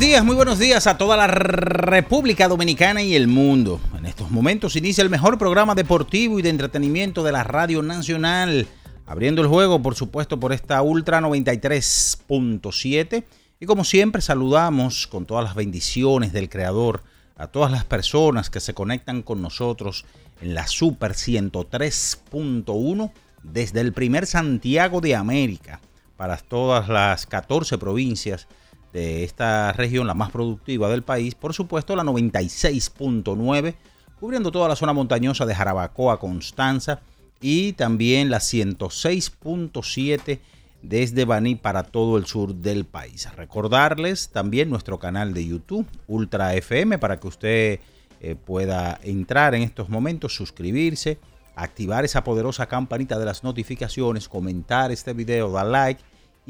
Días, muy buenos días a toda la República Dominicana y el mundo. En estos momentos inicia el mejor programa deportivo y de entretenimiento de la Radio Nacional. Abriendo el juego, por supuesto, por esta Ultra 93.7. Y como siempre, saludamos con todas las bendiciones del Creador a todas las personas que se conectan con nosotros en la Super 103.1 desde el primer Santiago de América para todas las 14 provincias de esta región, la más productiva del país, por supuesto la 96.9, cubriendo toda la zona montañosa de Jarabacoa, Constanza, y también la 106.7 desde Baní para todo el sur del país. Recordarles también nuestro canal de YouTube, Ultra FM, para que usted eh, pueda entrar en estos momentos, suscribirse, activar esa poderosa campanita de las notificaciones, comentar este video, dar like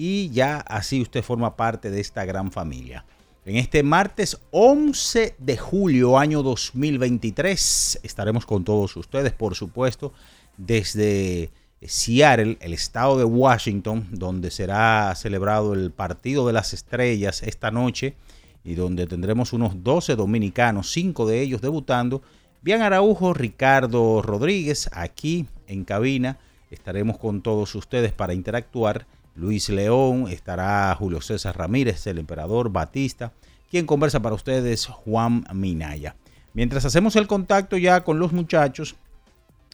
y ya así usted forma parte de esta gran familia. En este martes 11 de julio año 2023 estaremos con todos ustedes, por supuesto, desde Seattle, el estado de Washington, donde será celebrado el Partido de las Estrellas esta noche y donde tendremos unos 12 dominicanos, 5 de ellos debutando. Bian Araujo, Ricardo Rodríguez, aquí en cabina. Estaremos con todos ustedes para interactuar Luis León, estará Julio César Ramírez, el emperador Batista, quien conversa para ustedes Juan Minaya. Mientras hacemos el contacto ya con los muchachos,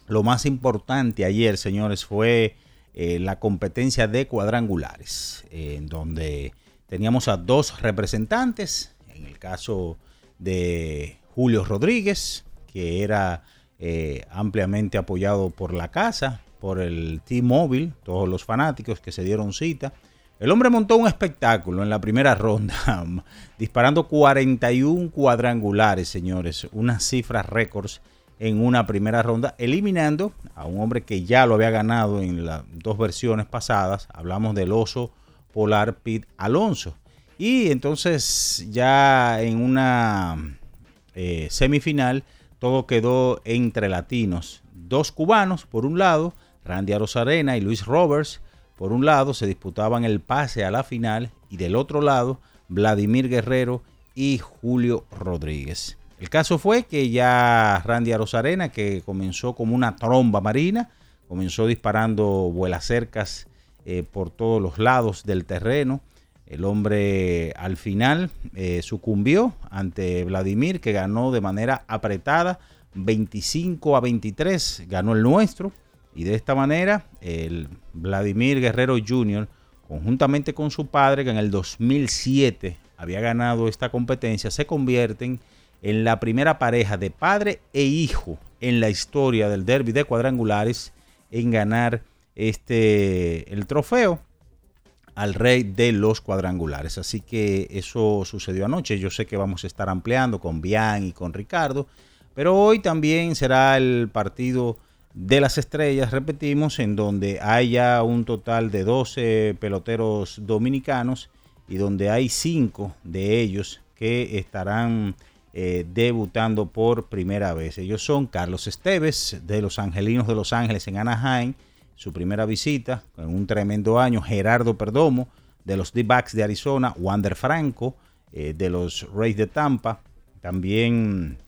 lo más importante ayer, señores, fue eh, la competencia de cuadrangulares, en donde teníamos a dos representantes, en el caso de Julio Rodríguez, que era eh, ampliamente apoyado por la casa, por el T-Mobile, todos los fanáticos que se dieron cita. El hombre montó un espectáculo en la primera ronda, disparando 41 cuadrangulares, señores, unas cifras récords en una primera ronda, eliminando a un hombre que ya lo había ganado en las dos versiones pasadas. Hablamos del oso polar Pete Alonso. Y entonces ya en una eh, semifinal todo quedó entre latinos. Dos cubanos por un lado Randy Arozarena y Luis Roberts, por un lado, se disputaban el pase a la final y del otro lado, Vladimir Guerrero y Julio Rodríguez. El caso fue que ya Randy Arozarena, que comenzó como una tromba marina, comenzó disparando vuelacercas eh, por todos los lados del terreno. El hombre al final eh, sucumbió ante Vladimir, que ganó de manera apretada 25 a 23, ganó el nuestro. Y de esta manera, el Vladimir Guerrero Jr., conjuntamente con su padre, que en el 2007 había ganado esta competencia, se convierten en la primera pareja de padre e hijo en la historia del derby de cuadrangulares en ganar este el trofeo al rey de los cuadrangulares. Así que eso sucedió anoche. Yo sé que vamos a estar ampliando con Bian y con Ricardo, pero hoy también será el partido de las estrellas, repetimos, en donde hay ya un total de 12 peloteros dominicanos y donde hay 5 de ellos que estarán eh, debutando por primera vez. Ellos son Carlos Esteves de los Angelinos de Los Ángeles en Anaheim, su primera visita, en un tremendo año, Gerardo Perdomo, de los D-Backs de Arizona, Wander Franco, eh, de los Rays de Tampa, también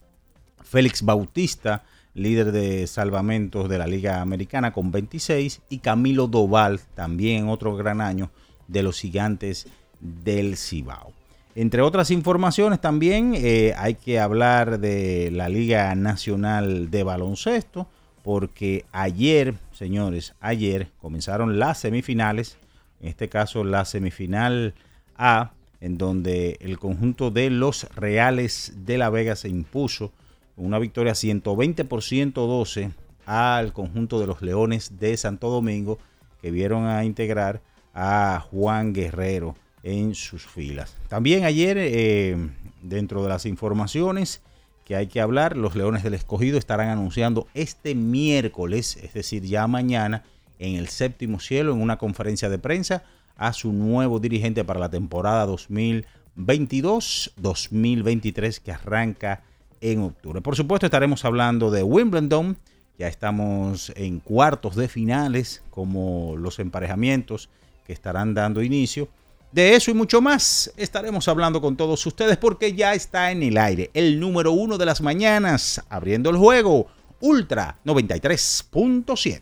Félix Bautista, líder de salvamentos de la Liga Americana con 26, y Camilo Doval, también otro gran año de los gigantes del Cibao. Entre otras informaciones también eh, hay que hablar de la Liga Nacional de Baloncesto, porque ayer, señores, ayer comenzaron las semifinales, en este caso la semifinal A, en donde el conjunto de los Reales de la Vega se impuso una victoria 120 por 112 al conjunto de los Leones de Santo Domingo, que vieron a integrar a Juan Guerrero en sus filas. También ayer, eh, dentro de las informaciones que hay que hablar, los Leones del Escogido estarán anunciando este miércoles, es decir, ya mañana, en el séptimo cielo, en una conferencia de prensa, a su nuevo dirigente para la temporada 2022-2023 que arranca en octubre. Por supuesto estaremos hablando de Wimbledon, ya estamos en cuartos de finales como los emparejamientos que estarán dando inicio. De eso y mucho más estaremos hablando con todos ustedes porque ya está en el aire el número uno de las mañanas, abriendo el juego, Ultra 93.7.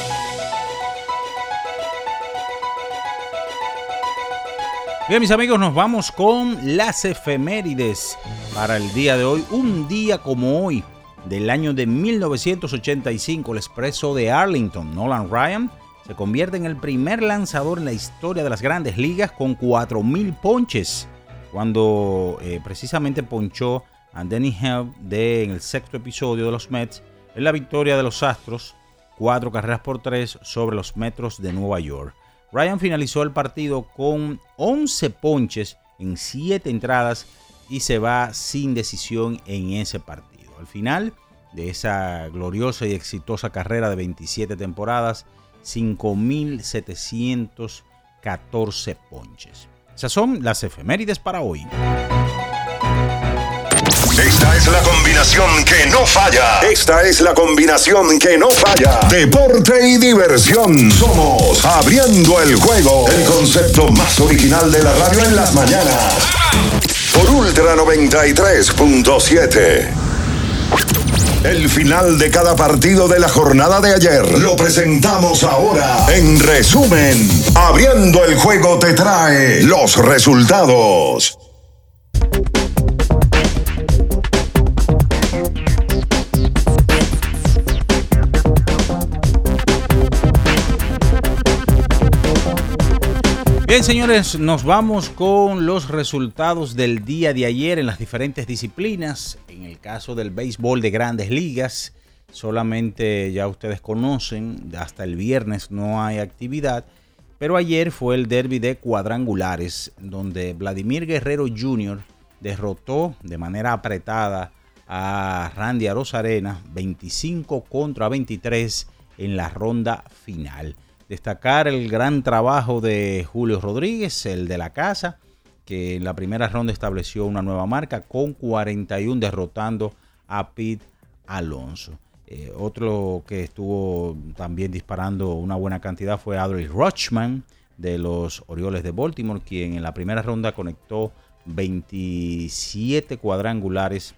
Bien, mis amigos, nos vamos con las efemérides para el día de hoy. Un día como hoy, del año de 1985, el expreso de Arlington, Nolan Ryan, se convierte en el primer lanzador en la historia de las grandes ligas con 4.000 ponches, cuando eh, precisamente ponchó a Danny Hell de, en el sexto episodio de los Mets en la victoria de los Astros, cuatro carreras por tres sobre los Metros de Nueva York. Ryan finalizó el partido con 11 ponches en 7 entradas y se va sin decisión en ese partido. Al final de esa gloriosa y exitosa carrera de 27 temporadas, 5.714 ponches. Esas son las efemérides para hoy. Esta es la combinación que no falla. Esta es la combinación que no falla. Deporte y diversión. Somos Abriendo el Juego. El concepto más original de la radio en las mañanas. Por Ultra 93.7. El final de cada partido de la jornada de ayer lo presentamos ahora. En resumen, Abriendo el Juego te trae los resultados. Bien, señores, nos vamos con los resultados del día de ayer en las diferentes disciplinas. En el caso del béisbol de grandes ligas, solamente ya ustedes conocen, hasta el viernes no hay actividad. Pero ayer fue el derby de cuadrangulares, donde Vladimir Guerrero Jr. derrotó de manera apretada a Randy Arozarena 25 contra 23 en la ronda final. Destacar el gran trabajo de Julio Rodríguez, el de la casa, que en la primera ronda estableció una nueva marca con 41 derrotando a Pete Alonso. Eh, otro que estuvo también disparando una buena cantidad fue Adley Rochman de los Orioles de Baltimore, quien en la primera ronda conectó 27 cuadrangulares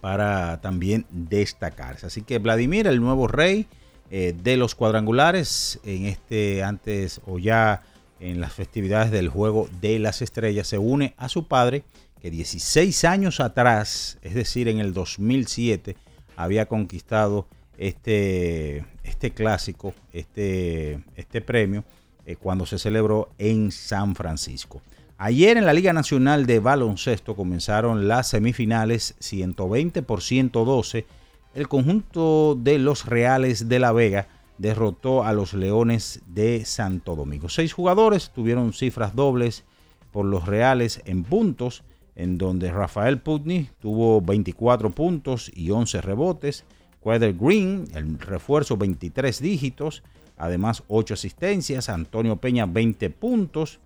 para también destacarse. Así que Vladimir, el nuevo rey, eh, de los cuadrangulares en este antes o ya en las festividades del juego de las estrellas se une a su padre que 16 años atrás, es decir, en el 2007, había conquistado este, este clásico, este, este premio, eh, cuando se celebró en San Francisco. Ayer en la Liga Nacional de Baloncesto comenzaron las semifinales 120 por 112 el conjunto de los Reales de la Vega derrotó a los Leones de Santo Domingo. Seis jugadores tuvieron cifras dobles por los Reales en puntos, en donde Rafael Putney tuvo 24 puntos y 11 rebotes. Quader Green, el refuerzo 23 dígitos, además 8 asistencias. Antonio Peña 20 puntos.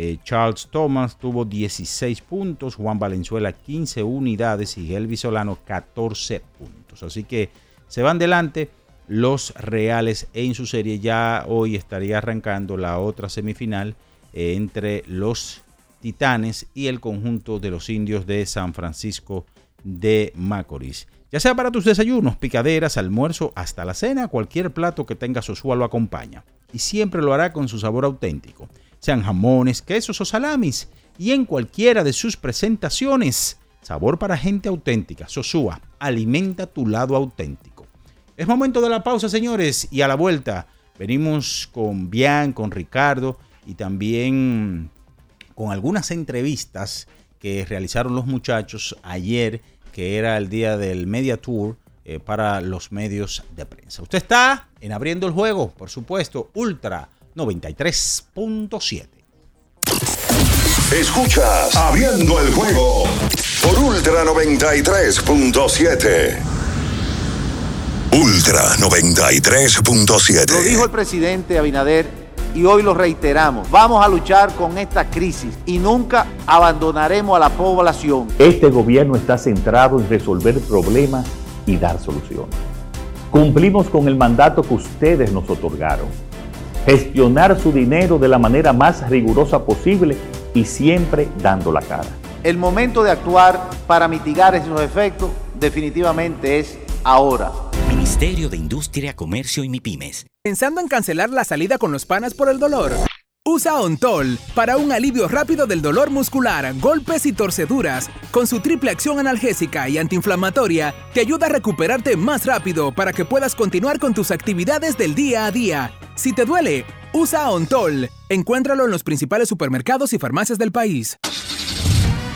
Eh, Charles Thomas tuvo 16 puntos. Juan Valenzuela 15 unidades y Elvis Solano 14 puntos. Así que se van delante los Reales en su serie. Ya hoy estaría arrancando la otra semifinal eh, entre los Titanes y el conjunto de los indios de San Francisco de Macorís. Ya sea para tus desayunos, picaderas, almuerzo, hasta la cena, cualquier plato que tenga Sosúa lo acompaña. Y siempre lo hará con su sabor auténtico. Sean jamones, quesos o salamis. Y en cualquiera de sus presentaciones. Sabor para gente auténtica. Sosúa, alimenta tu lado auténtico. Es momento de la pausa, señores. Y a la vuelta venimos con Bian, con Ricardo y también con algunas entrevistas que realizaron los muchachos ayer que era el día del Media Tour eh, para los medios de prensa. Usted está en Abriendo el Juego, por supuesto, Ultra 93.7. Escuchas Abriendo el Juego por Ultra 93.7. Ultra 93.7. Lo dijo el presidente Abinader y hoy lo reiteramos. Vamos a luchar con esta crisis y nunca abandonaremos a la población. Este gobierno está centrado en resolver problemas y dar soluciones. Cumplimos con el mandato que ustedes nos otorgaron. Gestionar su dinero de la manera más rigurosa posible y siempre dando la cara. El momento de actuar para mitigar esos efectos definitivamente es ahora. Ministerio de Industria, Comercio y MIPIMES. ¿Pensando en cancelar la salida con los panas por el dolor? Usa Ontol para un alivio rápido del dolor muscular, golpes y torceduras. Con su triple acción analgésica y antiinflamatoria, te ayuda a recuperarte más rápido para que puedas continuar con tus actividades del día a día. Si te duele, usa Ontol. Encuéntralo en los principales supermercados y farmacias del país.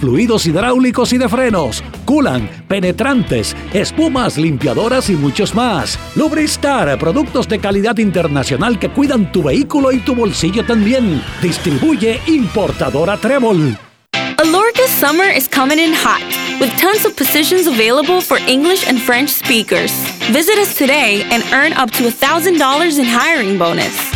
fluidos hidráulicos y de frenos, culan, penetrantes, espumas, limpiadoras y muchos más. Lubristar, productos de calidad internacional que cuidan tu vehículo y tu bolsillo también. Distribuye importadora Trébol. Alorca's summer is coming in hot, with tons of positions available for English and French speakers. Visit us today and earn up to $1,000 in hiring bonus.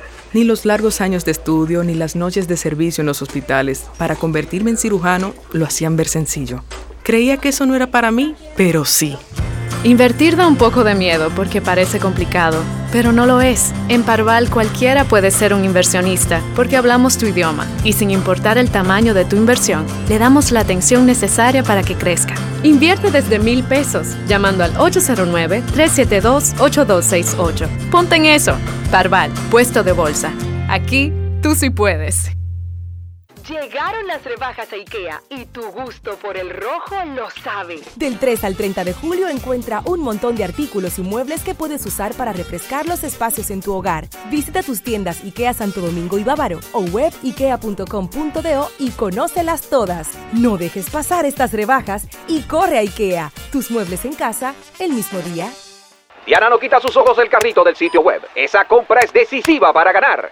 Ni los largos años de estudio ni las noches de servicio en los hospitales para convertirme en cirujano lo hacían ver sencillo. Creía que eso no era para mí, pero sí. Invertir da un poco de miedo porque parece complicado, pero no lo es. En Parval cualquiera puede ser un inversionista porque hablamos tu idioma y sin importar el tamaño de tu inversión, le damos la atención necesaria para que crezca. Invierte desde mil pesos llamando al 809-372-8268. Ponte en eso. Parval, puesto de bolsa. Aquí tú sí puedes. Llegaron las rebajas a IKEA y tu gusto por el rojo lo sabe. Del 3 al 30 de julio encuentra un montón de artículos y muebles que puedes usar para refrescar los espacios en tu hogar. Visita tus tiendas IKEA Santo Domingo y Bávaro o web ikea.com.do y conócelas todas. No dejes pasar estas rebajas y corre a IKEA. Tus muebles en casa el mismo día. Diana no quita sus ojos del carrito del sitio web. Esa compra es decisiva para ganar.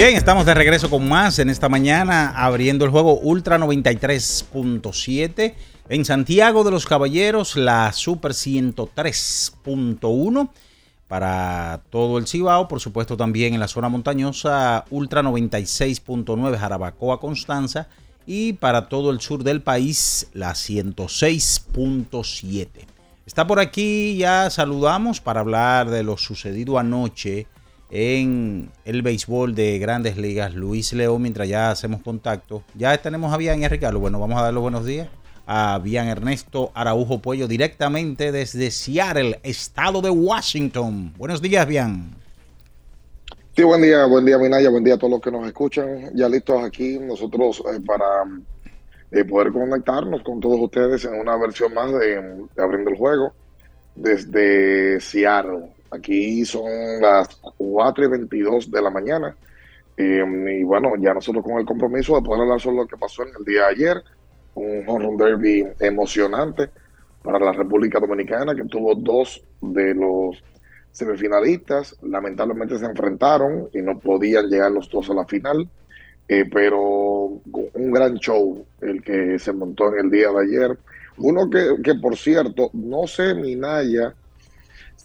Bien, estamos de regreso con más en esta mañana, abriendo el juego Ultra 93.7. En Santiago de los Caballeros, la Super 103.1. Para todo el Cibao, por supuesto también en la zona montañosa, Ultra 96.9 Jarabacoa Constanza. Y para todo el sur del país, la 106.7. Está por aquí, ya saludamos para hablar de lo sucedido anoche en el béisbol de grandes ligas, Luis León, mientras ya hacemos contacto. Ya tenemos a Bian y a Ricardo. Bueno, vamos a dar los buenos días a Bian Ernesto Araujo Puello directamente desde Seattle, estado de Washington. Buenos días, Bian. Sí, buen día, buen día, Minaya, buen día a todos los que nos escuchan. Ya listos aquí nosotros eh, para eh, poder conectarnos con todos ustedes en una versión más de Abriendo el Juego desde Seattle. Aquí son las 4 y 22 de la mañana. Eh, y bueno, ya nosotros con el compromiso de poder hablar sobre lo que pasó en el día de ayer, un home derby emocionante para la República Dominicana, que tuvo dos de los semifinalistas. Lamentablemente se enfrentaron y no podían llegar los dos a la final. Eh, pero un gran show el que se montó en el día de ayer. Uno que, que por cierto, no sé, Minaya,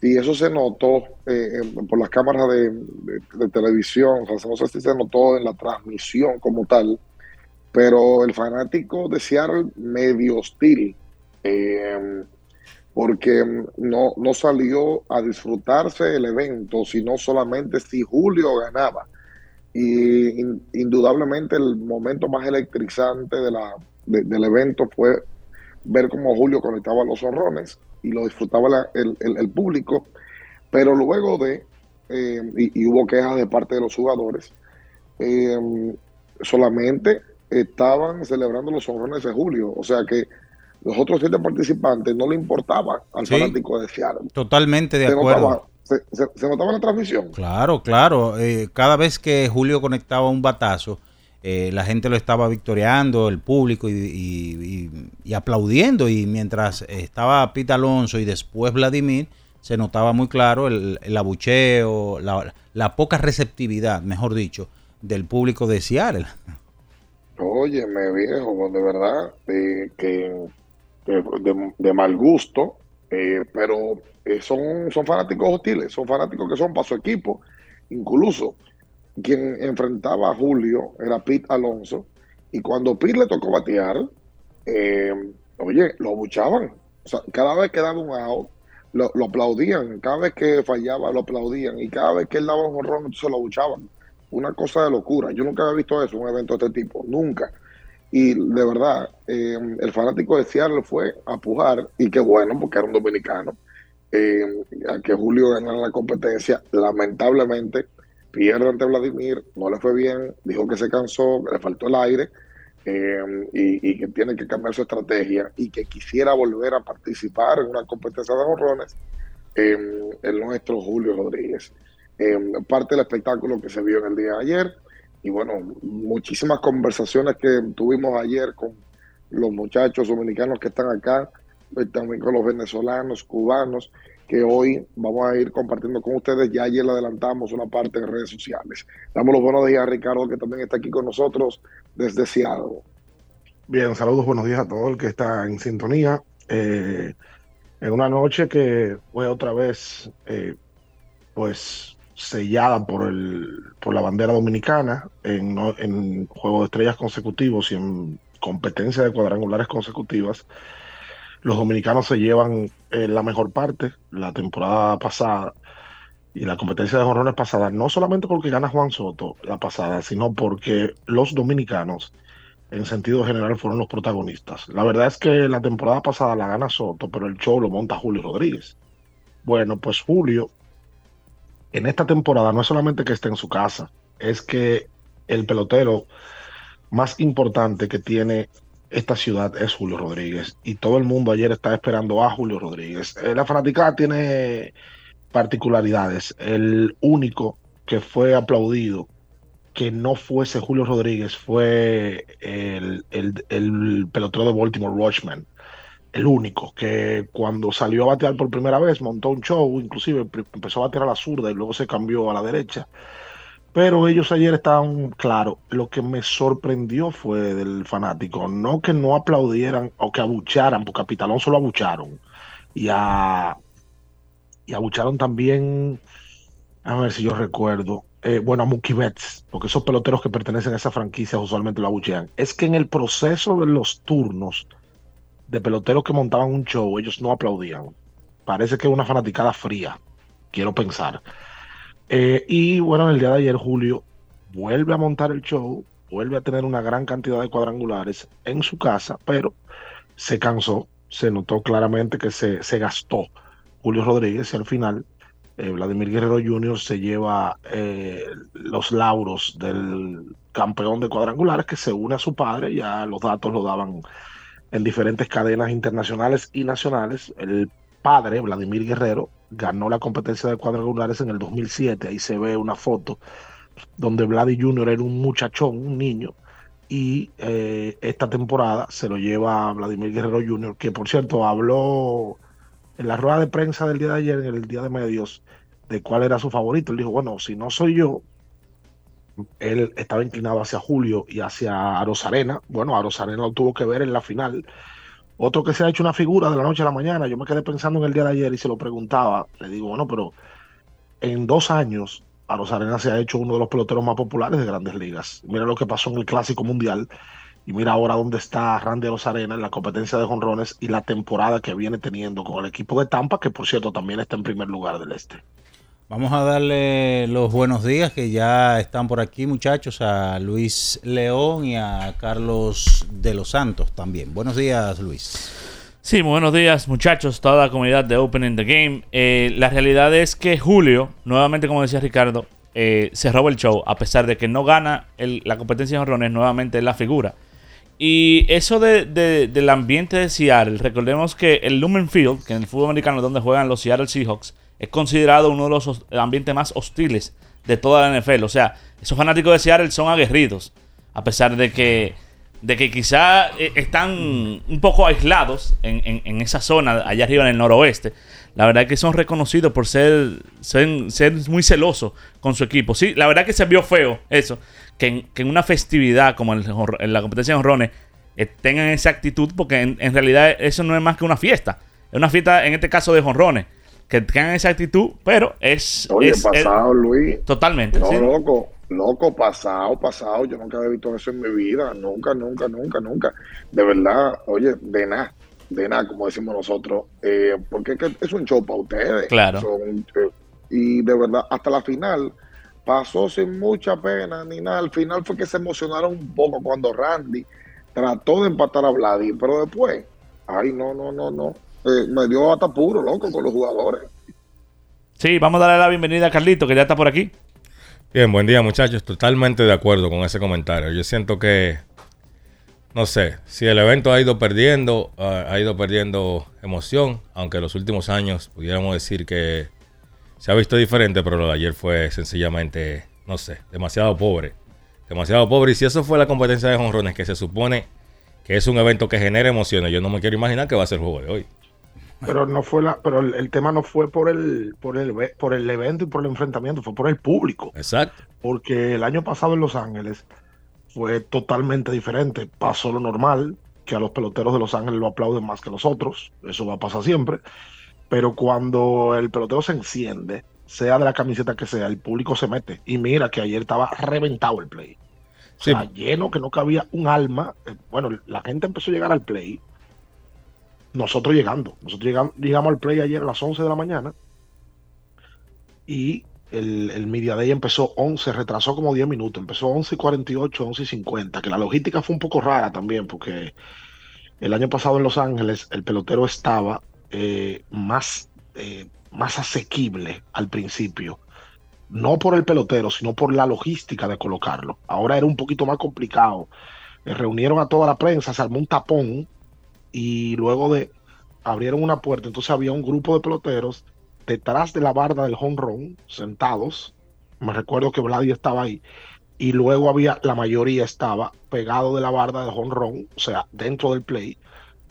y eso se notó eh, por las cámaras de, televisión, o sea, no sé si se notó en la transmisión como tal, pero el fanático de Seattle medio hostil, eh, porque no, no salió a disfrutarse el evento, sino solamente si Julio ganaba. Y indudablemente el momento más electrizante de la, del evento fue ver cómo Julio conectaba los horrones y lo disfrutaba el, público, pero luego de, eh, y, hubo quejas de parte de los jugadores, eh, solamente estaban celebrando los honrones de Julio, o sea que los otros siete participantes no le importaba al fanático de Seattle. Totalmente de acuerdo. se, notaba en la transmisión? Claro, claro. Eh, cada vez que Julio conectaba un batazo, eh, la gente lo estaba victoriando, el público y, aplaudiendo. Y mientras estaba Pete Alonso y después Vladimir, se notaba muy claro el, abucheo, la, poca receptividad, mejor dicho, del público de Seattle. Óyeme, viejo, de verdad, que, de, mal gusto, eh, pero eh, son, son fanáticos hostiles, son fanáticos que son para su equipo, incluso quien enfrentaba a Julio era Pete Alonso. Y cuando Pete le tocó batear, eh, oye, lo sea, cada vez que daba un out, lo, aplaudían. Cada vez que fallaba, lo aplaudían. Y cada vez que él daba un jorrón, entonces lo abuchaban. Una cosa de locura. Yo nunca había visto eso, un evento de este tipo. Nunca. Y de verdad, eh, el fanático de Seattle fue a pujar. Y qué bueno, porque era un dominicano. Eh, a que Julio ganara la competencia. Lamentablemente, pierde ante Vladimir, no le fue bien, dijo que se cansó, le faltó el aire eh, y, que tiene que cambiar su estrategia y que quisiera volver a participar en una competencia de jorrones eh, el nuestro Julio Rodríguez. Eh, parte del espectáculo que se vio en el día de ayer y bueno, muchísimas conversaciones que tuvimos ayer con los muchachos dominicanos que están acá eh, también con los venezolanos, cubanos, que hoy vamos a ir compartiendo con ustedes. Ya ayer le adelantamos una parte de redes sociales. Damos los buenos días a Ricardo, que también está aquí con nosotros desde Seattle. Bien, saludos, buenos días a todo el que está en sintonía. Eh, en una noche que fue otra vez, eh, pues, sellada por, el, por la bandera dominicana en, en juego de estrellas consecutivos y en competencia de cuadrangulares consecutivas. Los dominicanos se llevan eh, la mejor parte la temporada pasada y la competencia de jorrones pasada, no solamente porque gana Juan Soto la pasada, sino porque los dominicanos en sentido general fueron los protagonistas. La verdad es que la temporada pasada la gana Soto, pero el show lo monta Julio Rodríguez. Bueno, pues Julio, en esta temporada no es solamente que esté en su casa, es que el pelotero más importante que tiene esta ciudad es Julio Rodríguez. Y todo el mundo ayer está esperando a Julio Rodríguez. Eh, la fanaticada tiene particularidades. El único que fue aplaudido que no fuese Julio Rodríguez fue el, el, pelotero de Baltimore, Watchman. El único que cuando salió a batear por primera vez montó un show, inclusive empezó a batear a la zurda y luego se cambió a la derecha. Pero ellos ayer estaban claro. Lo que me sorprendió fue del fanático, no que no aplaudieran o que abucharan, porque a Pitalón solo abucharon. Y a y abucharon también, a ver si yo recuerdo, eh, bueno, a Mookie Betts, porque esos peloteros que pertenecen a esa franquicia usualmente lo abuchean, es que en el proceso de los turnos de peloteros que montaban un show, ellos no aplaudían. Parece que es una fanaticada fría, quiero pensar. Eh, y bueno, el día de ayer, Julio vuelve a montar el show, vuelve a tener una gran cantidad de cuadrangulares en su casa, pero se cansó, se notó claramente que se, se gastó Julio Rodríguez y al final eh, Vladimir Guerrero Jr. se lleva eh, los lauros del campeón de cuadrangulares que se une a su padre, ya los datos lo daban en diferentes cadenas internacionales y nacionales. El padre, Vladimir Guerrero, ganó la competencia de cuadrangulares en el 2007, ahí se ve una foto donde Vladimir Jr. era un muchachón, un niño, y eh, esta temporada se lo lleva Vladimir Guerrero Jr., que por cierto habló en la rueda de prensa del día de ayer, en el día de medios, de cuál era su favorito. Él dijo, bueno, si no soy yo, él estaba inclinado hacia Julio y hacia Arosarena. Bueno, Arosarena lo tuvo que ver en la final. Otro que se ha hecho una figura de la noche a la mañana, yo me quedé pensando en el día de ayer y se lo preguntaba. Le digo, bueno, pero en dos años Arosarena se ha hecho uno de los peloteros más populares de grandes ligas. Mira lo que pasó en el Clásico Mundial y mira ahora dónde está Randy Arozarena en la competencia de jonrones y la temporada que viene teniendo con el equipo de Tampa, que por cierto también está en primer lugar del este. Vamos a darle los buenos días que ya están por aquí muchachos a Luis León y a Carlos de los Santos también. Buenos días Luis. Sí, buenos días muchachos, toda la comunidad de Open in the Game. Eh, la realidad es que Julio, nuevamente como decía Ricardo, eh, se roba el show, a pesar de que no gana la competencia de jonrones, nuevamente la figura. Y eso de, del ambiente de Seattle, recordemos que el Lumen Field, que en el fútbol americano es donde juegan los Seattle Seahawks, es considerado uno de los ambientes más hostiles de toda la NFL. O sea, esos fanáticos de Seattle son aguerridos, a pesar de que, de que quizá eh, están un poco aislados en, esa zona, allá arriba en el noroeste. La verdad es que son reconocidos por ser, ser, muy celosos con su equipo. Sí, la verdad que se vio feo eso que en, una festividad como en, la competencia de honrones eh, tengan esa actitud, porque en, realidad eso no es más que una fiesta. Es una fiesta, en este caso, de jonrones. Que tengan esa actitud, pero es. Oye, pasado, Luis. Totalmente. No, loco, loco, pasado, pasado. Yo nunca había visto eso en mi vida. Nunca, nunca, nunca, nunca. De verdad, oye, de nada, de nada, como decimos nosotros. Eh, porque es, un show para ustedes. Claro. Eh, y de verdad, hasta la final pasó sin mucha pena ni nada. Al final fue que se emocionaron un poco cuando Randy trató de empatar a Vladi, pero después, ay, no, no, no, no. Eh, me dio hasta puro, loco, con los jugadores. Sí, vamos a darle la bienvenida a Carlito, que ya está por aquí. Bien, buen día, muchachos. Totalmente de acuerdo con ese comentario. Yo siento que, no sé, si el evento ha ido perdiendo, ha ido perdiendo emoción, aunque en los últimos años pudiéramos decir que se ha visto diferente, pero lo de ayer fue sencillamente, no sé, demasiado pobre. Demasiado pobre. Y si eso fue la competencia de jonrones, que se supone que es un evento que genera emociones, yo no me quiero imaginar que va a ser el juego de hoy. Pero no fue la, pero el, el tema no fue por el, por el por el evento y por el enfrentamiento, fue por el público. Exacto. Porque el año pasado en Los Ángeles fue totalmente diferente. Pasó lo normal, que a los peloteros de Los Ángeles lo aplauden más que los otros. Eso va a pasar siempre. Pero cuando el pelotero se enciende, sea de la camiseta que sea, el público se mete. Y mira que ayer estaba reventado el play. O Sí. sea, lleno que no cabía un alma. Eh, Bueno, la gente empezó a llegar al play. Nosotros llegando. Nosotros llegamos, llegamos al play ayer a las 11 de la mañana. Y el, el Media Day empezó 11, retrasó como 10 minutos. Empezó 11 y 48, 11 y 50. Que la logística fue un poco rara también, porque el año pasado en Los Ángeles el pelotero estaba eh, más, eh, más asequible al principio. No por el pelotero, sino por la logística de colocarlo. Ahora era un poquito más complicado. Eh, reunieron a toda la prensa, se armó un tapón y luego de abrieron una puerta, entonces había un grupo de peloteros detrás de la barda del home run, sentados. Me recuerdo que Vladi estaba ahí. Y luego había, la mayoría estaba pegado de la barda del home run, o sea, dentro del play,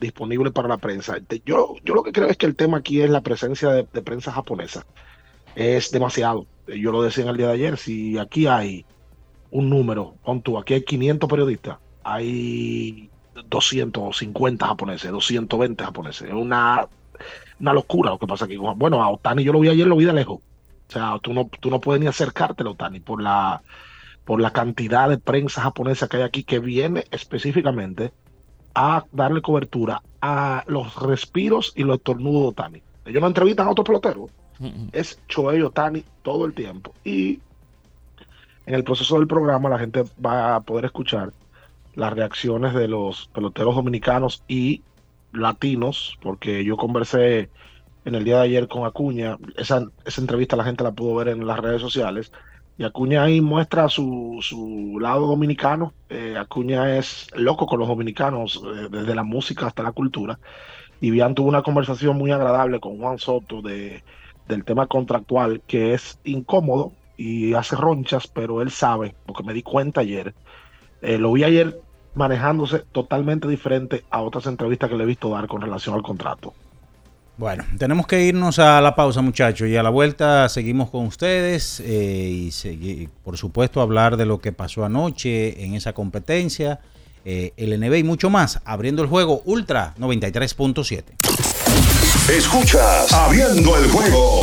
disponible para la prensa. Yo, yo lo que creo es que el tema aquí es la presencia de, de prensa japonesa. Es demasiado. Yo lo decía en el día de ayer, si aquí hay un número, pon tú, aquí hay 500 periodistas, hay 250 japoneses, 220 japoneses. Es una, una locura lo que pasa aquí. Bueno, a Otani yo lo vi ayer, lo vi de lejos. O sea, tú no, tú no puedes ni acercarte a Otani por la, por la cantidad de prensa japonesa que hay aquí que viene específicamente a darle cobertura a los respiros y los estornudos de Otani. Ellos no entrevistan a otros peloteros. Es Choei Otani todo el tiempo. Y en el proceso del programa la gente va a poder escuchar las reacciones de los peloteros dominicanos y latinos, porque yo conversé en el día de ayer con Acuña, esa, esa entrevista la gente la pudo ver en las redes sociales, y Acuña ahí muestra su, su lado dominicano, Eh, Acuña es loco con los dominicanos, eh, desde la música hasta la cultura, y Bian tuvo una conversación muy agradable con Juan Soto de, del tema contractual, que es incómodo y hace ronchas, pero él sabe, porque me di cuenta ayer, eh, lo vi ayer manejándose totalmente diferente a otras entrevistas que le he visto dar con relación al contrato. Bueno, tenemos que irnos a la pausa, muchachos, y a la vuelta seguimos con ustedes eh, y segui- por supuesto hablar de lo que pasó anoche en esa competencia, eh, el NBA y mucho más, abriendo el juego Ultra 93.7. Escuchas Abriendo el juego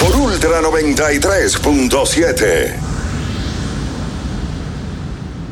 por Ultra 93.7.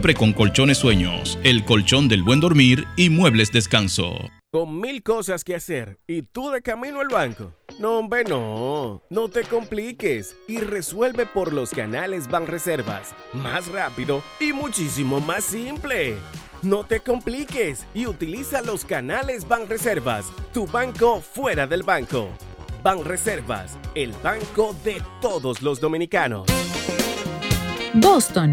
con colchones sueños, el colchón del buen dormir y muebles descanso. Con mil cosas que hacer y tú de camino al banco. No, hombre, no. No te compliques y resuelve por los canales Banreservas. Más rápido y muchísimo más simple. No te compliques y utiliza los canales Banreservas, tu banco fuera del banco. Banreservas, el banco de todos los dominicanos. Boston,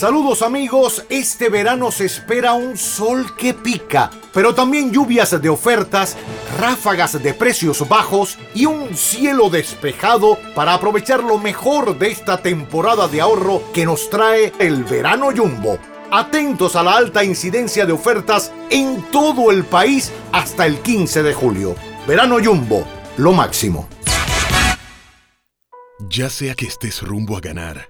Saludos amigos, este verano se espera un sol que pica, pero también lluvias de ofertas, ráfagas de precios bajos y un cielo despejado para aprovechar lo mejor de esta temporada de ahorro que nos trae el verano jumbo. Atentos a la alta incidencia de ofertas en todo el país hasta el 15 de julio. Verano jumbo, lo máximo. Ya sea que estés rumbo a ganar,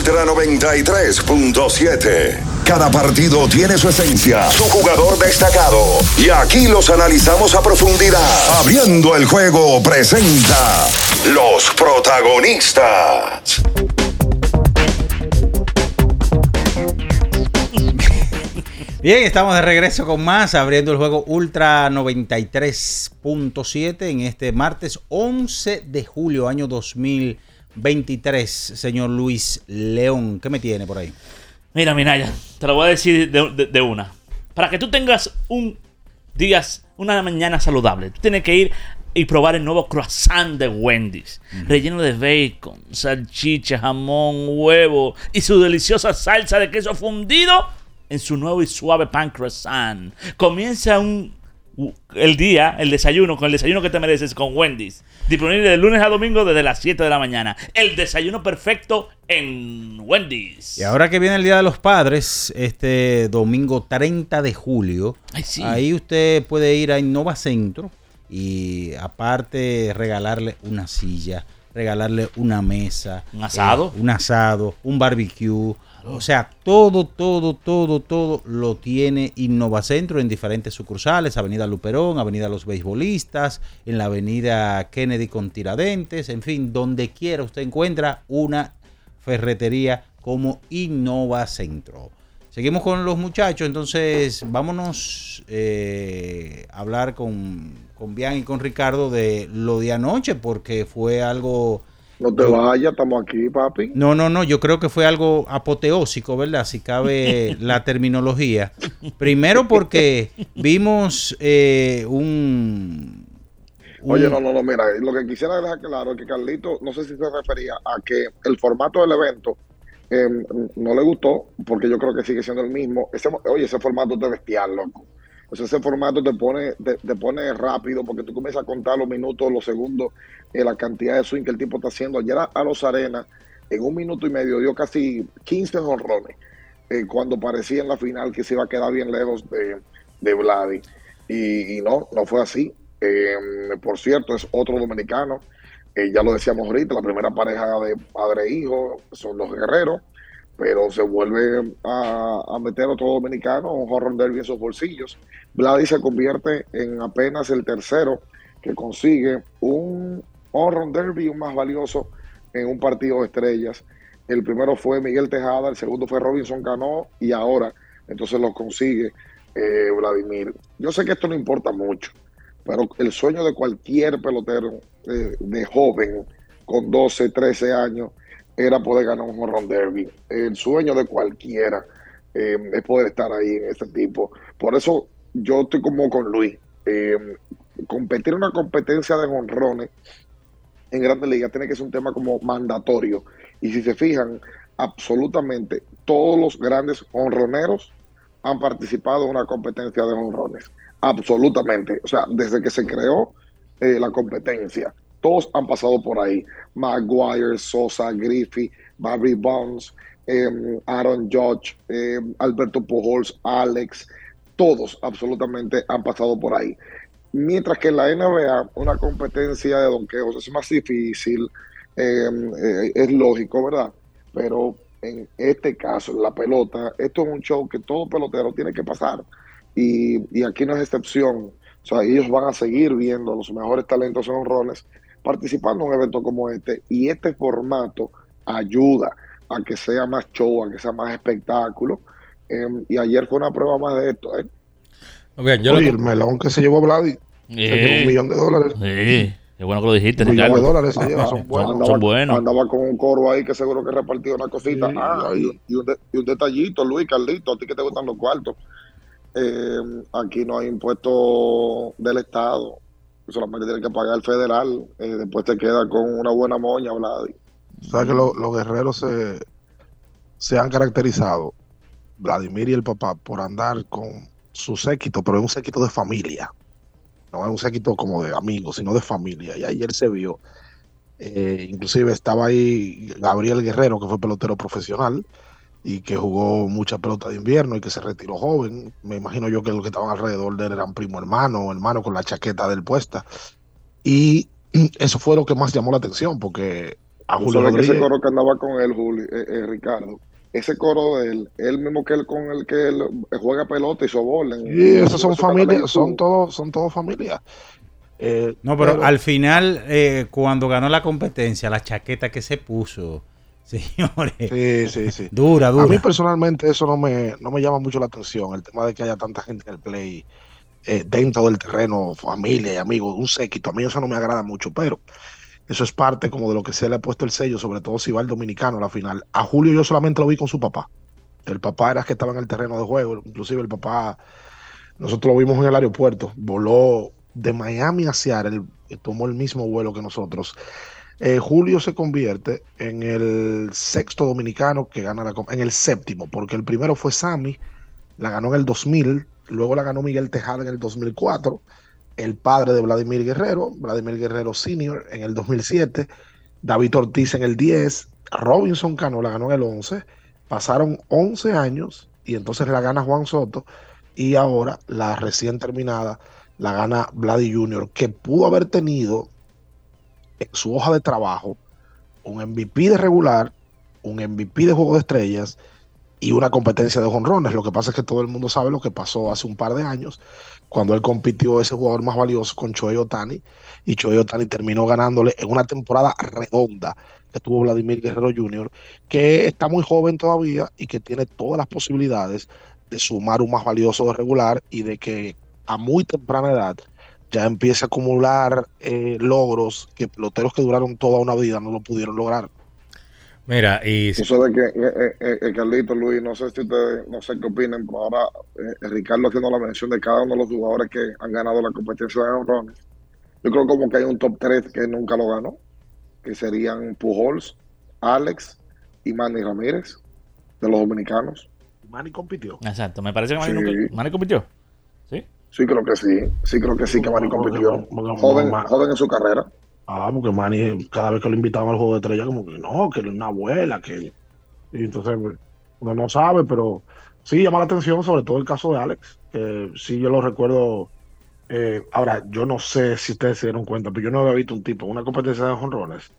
Ultra 93.7. Cada partido tiene su esencia, su jugador destacado. Y aquí los analizamos a profundidad. Abriendo el juego presenta los protagonistas. Bien, estamos de regreso con más, abriendo el juego Ultra 93.7 en este martes 11 de julio, año 2023. Señor Luis León, ¿qué me tiene por ahí? Mira, Minaya, te lo voy a decir de, de- de una. Para que tú tengas un día, una mañana saludable, tú tienes que ir y probar el nuevo croissant de Wendy's. Relleno de bacon, salchicha, jamón, huevo y su deliciosa salsa de queso fundido en su nuevo y suave pan croissant. Comienza un, el día, el desayuno, con el desayuno que te mereces con Wendy's. Disponible de lunes a domingo desde las 7 de la mañana. El desayuno perfecto en Wendy's. Y ahora que viene el Día de los Padres, este domingo 30 de julio, sí. ahí usted puede ir a Innova Centro y aparte regalarle una silla, regalarle una mesa, Un asado. eh, un asado, un barbecue. O sea, todo, todo, todo, todo lo tiene Innovacentro en diferentes sucursales, Avenida Luperón, Avenida Los Beisbolistas, en la Avenida Kennedy con Tiradentes, en fin, donde quiera usted encuentra una ferretería como Innova Centro. Seguimos con los muchachos, entonces vámonos eh, a hablar con, con Bian y con Ricardo de lo de anoche, porque fue algo... No te vayas, estamos aquí, papi. No, no, no, yo creo que fue algo apoteósico, ¿verdad? Si cabe la terminología. Primero porque vimos eh, un... Oye, no, no, no, mira, lo que quisiera dejar claro es que Carlito, no sé si se refería a que el formato del evento eh, no le gustó, porque yo creo que sigue siendo el mismo. Ese, oye, ese formato es de bestial, loco. O sea, ese formato te pone, te, te pone rápido porque tú comienzas a contar los minutos, los segundos, eh, la cantidad de swing que el tipo está haciendo. Ayer a, los Arenas, en un minuto y medio, dio casi 15 jonrones eh, cuando parecía en la final que se iba a quedar bien lejos de, de Vladi. Y, y no, no fue así. Eh, por cierto, es otro dominicano. Eh, ya lo decíamos ahorita, la primera pareja de padre e hijo son los guerreros, pero se vuelve a, a meter otro dominicano, un horror derby en sus bolsillos. Vladi se convierte en apenas el tercero que consigue un horror derby, un más valioso en un partido de estrellas. El primero fue Miguel Tejada, el segundo fue Robinson Cano y ahora entonces lo consigue eh, Vladimir. Yo sé que esto no importa mucho, pero el sueño de cualquier pelotero eh, de joven con 12, 13 años, era poder ganar un home run derby. El sueño de cualquiera eh, es poder estar ahí en ese tipo. Por eso yo estoy como con Luis. Competir una competencia de honrones en Grandes Ligas tiene que ser un tema como mandatorio. Y si se fijan, absolutamente todos los grandes honroneros han participado en una competencia de honrones. Absolutamente. O sea, desde que se creó eh, la competencia, todos han pasado por ahí. Maguire, Sosa, Griffey, Barry Bonds, em, Aaron Judge, em, Alberto Pujols, Alex, todos absolutamente han pasado por ahí. Mientras que en la NBA, una competencia de donkeos es más difícil, em, eh, es lógico, ¿verdad? Pero en este caso, en la pelota, esto es un show que todo pelotero tiene que pasar. Y, y aquí no es excepción. O sea, ellos van a seguir viendo los mejores talentos en honrones participando en un evento como este. Y este formato ayuda a que sea más show, a que sea más espectáculo. Em, y ayer fue una prueba más de esto. ¿eh? Okay, yo Oye, el melón que se llevó Vladi. Sí. Se llevó un millón de dólares. Sí. Qué bueno que lo dijiste, Un millón Ricardo. de dólares se lleva, son buenos. son- son buenos. Andaba con un coro ahí que seguro que repartió una cosita. Sí, ah, y, y un de- y un detallito, Luis, Carlito, a ti que te gustan los cuartos. Eh, aquí no hay impuesto del Estado. Solamente tienes que pagar el federal. Eh, después te queda con una buena moña, Vladi. ¿Sabes que lo- los guerreros se, se han caracterizado, Vladimir y el papá, por andar con su séquito, pero es un séquito de familia. No es un séquito como de amigos, sino de familia. Y ayer se vio. eh, inclusive estaba ahí Gabriel Guerrero, que fue pelotero profesional y que jugó mucha pelota de invierno y que se retiró joven. Me imagino yo que los que estaban alrededor de él eran primo hermano, hermano con la chaqueta de él puesta. Y eso fue lo que más llamó la atención, porque a Julio que ese coro que andaba con él, Julio, eh, eh, Ricardo, ese coro de él, el mismo que él con el que él juega pelota y sobola. en- Sí, en esos son familias, son todos, son todos familia. Eh, No, pero, al final, eh, cuando ganó la competencia, la chaqueta que se puso, señores. Sí, sí, sí. Dura, A mí dura. personalmente eso no me, no me llama mucho la atención, el tema de que haya tanta gente en el play eh, dentro del terreno, familia y amigos, un séquito. A mí eso no me agrada mucho, pero eso es parte como de lo que se le ha puesto el sello, sobre todo si va el dominicano a la final. A Julio yo solamente lo vi con su papá. El papá era el que estaba en el terreno de juego, inclusive el papá, nosotros lo vimos en el aeropuerto, voló de Miami a Seattle, tomó el mismo vuelo que nosotros. Eh, Julio se convierte en el sexto dominicano que gana la en el séptimo, porque el primero fue Sammy, la ganó en el 2000, luego la ganó Miguel Tejada en el 2004, el padre de Vladimir Guerrero, Vladimir Guerrero Senior en el 2007, David Ortiz en el 10, Robinson Cano la ganó en el 11, pasaron 11 años y entonces la gana Juan Soto y ahora la recién terminada la gana Vladi Jr., que pudo haber tenido en su hoja de trabajo un MVP de regular, un MVP de Juego de Estrellas y una competencia de jonrones. Lo que pasa es que todo el mundo sabe lo que pasó hace un par de años, cuando él compitió ese jugador más valioso con Choey Otani, y Choey Otani terminó ganándole en una temporada redonda que tuvo Vladimir Guerrero Jr., que está muy joven todavía y que tiene todas las posibilidades de sumar un más valioso de regular y de que a muy temprana edad ya empiece a acumular eh, logros que peloteros que duraron toda una vida no lo pudieron lograr. Mira, y Eso de que, eh, eh, eh, Carlito, Luis, no sé si ustedes, no sé qué opinen, pero ahora eh, Ricardo haciendo la mención de cada uno de los jugadores que han ganado la competencia de honrones. Yo creo como que hay un top 3 que nunca lo ganó, que serían Pujols, Alex y Manny Ramírez, de los dominicanos. Manny compitió. Exacto, me parece que Manny, Sí. compi- Manny compitió. ¿Sí? Sí, creo que sí. Sí, creo que sí que Manny compitió. Joven, joven en su carrera. Ah, porque Manny, cada vez que lo invitaban al juego de estrella, como que no, que es una abuela, que. Y entonces uno no sabe, pero sí llama la atención, sobre todo el caso de Alex, que sí yo lo recuerdo. eh, ahora, yo no sé si ustedes se dieron cuenta, pero yo no había visto un tipo, una competencia de jonrones,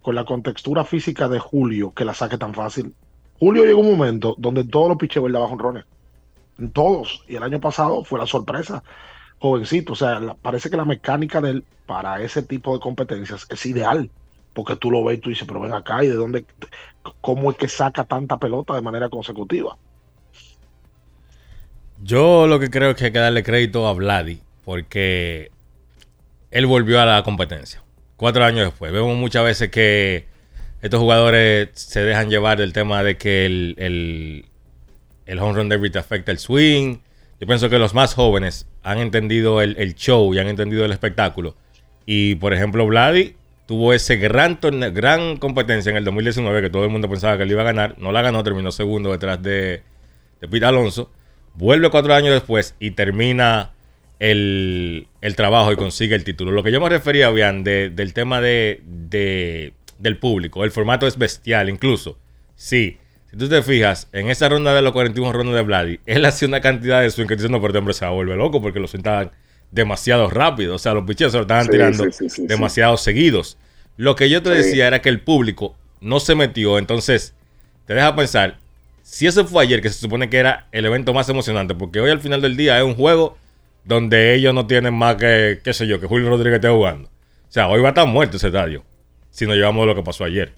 con la contextura física de Julio, que la saque tan fácil. Julio llegó un momento donde todos los picheos él daba jonrones. En todos. Y el año pasado fue la sorpresa. Jovencito. O sea, parece que la mecánica de él para ese tipo de competencias es ideal. Porque tú lo ves y tú dices, pero ven acá, ¿y de dónde? ¿Cómo es que saca tanta pelota de manera consecutiva? Yo lo que creo es que hay que darle crédito a Vladi porque él volvió a la competencia. cuatro años después. Vemos muchas veces que estos jugadores se dejan llevar del tema de que el, el, el home run derby te afecta el swing. Yo pienso que los más jóvenes han entendido el, show y han entendido el espectáculo. Y por ejemplo, Vladi tuvo ese gran, gran competencia en el 2019 que todo el mundo pensaba que él iba a ganar. No la ganó, terminó segundo detrás de, de Pete Alonso. Vuelve cuatro años después y termina el, trabajo y consigue el título. Lo que yo me refería, bien, de- del tema de- del público. El formato es bestial, incluso. Sí. Si tú te fijas, en esa ronda de los 41 rondas de Vladi, él hacía una cantidad de swing que diciendo, pero este hombre se va a volver loco porque lo sentaban demasiado rápido. O sea, los picheos se lo estaban Sí, tirando sí, demasiado seguidos. Lo que yo te decía era que el público no se metió. Entonces, te deja pensar, si eso fue ayer, que se supone que era el evento más emocionante, porque hoy al final del día es un juego donde ellos no tienen más que, qué sé yo, que Julio Rodríguez esté jugando. O sea, hoy va a estar muerto ese estadio, si nos llevamos lo que pasó ayer.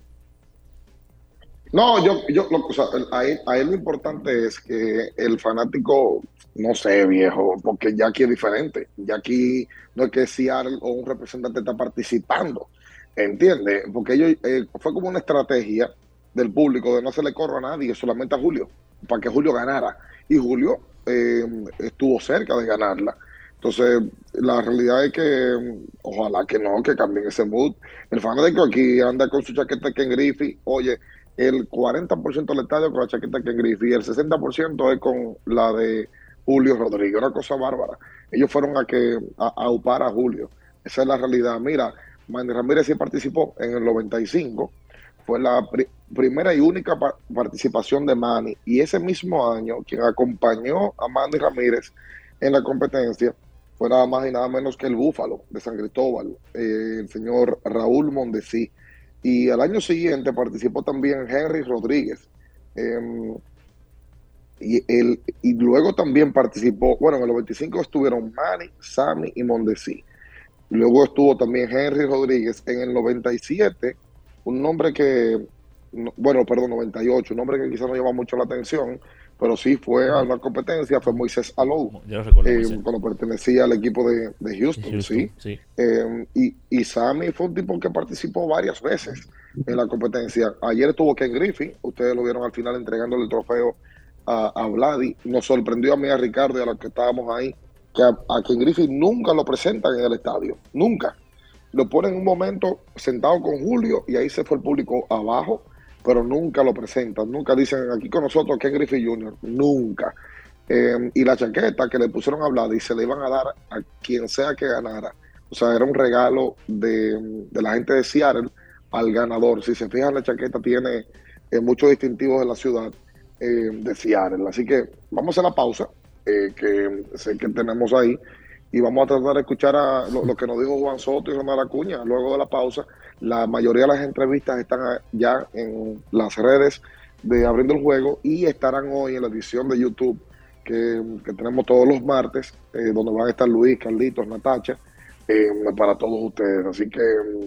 No, yo, yo, lo, o sea, ahí, ahí lo importante es que el fanático, no sé, viejo, porque ya aquí es diferente. Ya aquí no es que Seattle o un representante está participando, ¿entiendes? Porque ellos, eh, fue como una estrategia del público de no hacerle corro a nadie, solamente a Julio, para que Julio ganara. Y Julio eh, estuvo cerca de ganarla. Entonces, la realidad es que ojalá que no, que cambien ese mood. El fanático aquí anda con su chaqueta Ken Griffey. Oye, el 40% del estadio con la chaqueta Ken Griffey y el 60% es con la de Julio Rodríguez. Una cosa bárbara. Ellos fueron a que a, upar a Julio. Esa es la realidad. Mira, Manny Ramírez sí participó en el 95. Fue la pri- primera y única pa- participación de Manny. Y ese mismo año, quien acompañó a Manny Ramírez en la competencia fue nada más y nada menos que el Búfalo de San Cristóbal, eh, el señor Raúl Mondesí. Y al año siguiente participó también Henry Rodríguez. Eh, y, el, y luego también participó, bueno, en el 95 estuvieron Manny, Sammy y Mondesí. Luego estuvo también Henry Rodríguez. En el 97, un nombre que, no- bueno, perdón, 98, un nombre que quizás no llama mucho la atención, pero sí fue a una competencia, fue Moisés Alou, lo recuerdo. eh, Moisés. cuando pertenecía al equipo de, de Houston, Houston, sí. sí. Eh, y, y Sammy fue un tipo que participó varias veces en la competencia. Ayer estuvo Ken Griffey, ustedes lo vieron al final entregándole el trofeo a, a Vladi. Nos sorprendió a mí, a Ricardo y a los que estábamos ahí, que a, a Ken Griffey nunca lo presentan en el estadio, nunca. Lo ponen en un momento sentado con Julio y ahí se fue el público abajo, pero nunca lo presentan, nunca dicen aquí con nosotros Ken Griffey Jr., nunca. Eh, y la chaqueta que le pusieron a Vladi se le iban a dar a quien sea que ganara. O sea, era un regalo de, de la gente de Seattle al ganador. Si se fijan, la chaqueta tiene eh, muchos distintivos de la ciudad eh, de Seattle. Así que vamos a la pausa, eh, que sé que tenemos ahí, y vamos a tratar de escuchar a lo, lo que nos dijo Juan Soto y Ronald Acuña. Luego de la pausa, la mayoría de las entrevistas están ya en las redes de Abriendo el Juego y estarán hoy en la edición de YouTube que, que tenemos todos los martes, eh, donde van a estar Luis, Carlitos, Natacha, eh, para todos ustedes. Así que,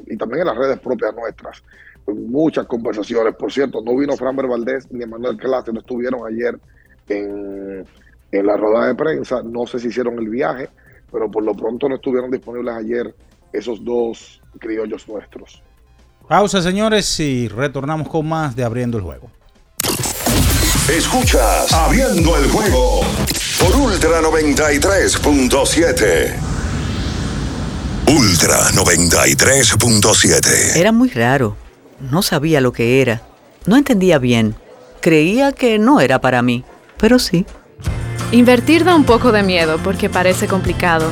y también en las redes propias nuestras. Muchas conversaciones. Por cierto, no vino Framber Valdés ni Emanuel Clase, no estuvieron ayer en, en la rueda de prensa. No sé si hicieron el viaje, pero por lo pronto no estuvieron disponibles ayer esos dos criollos nuestros. Pausa, señores, y retornamos con más de Abriendo el Juego. Escuchas Abriendo el juego por Ultra 93.7. Ultra 93.7. Era muy raro. No sabía lo que era. No entendía bien. Creía que no era para mí, pero sí. Invertir da un poco de miedo porque parece complicado,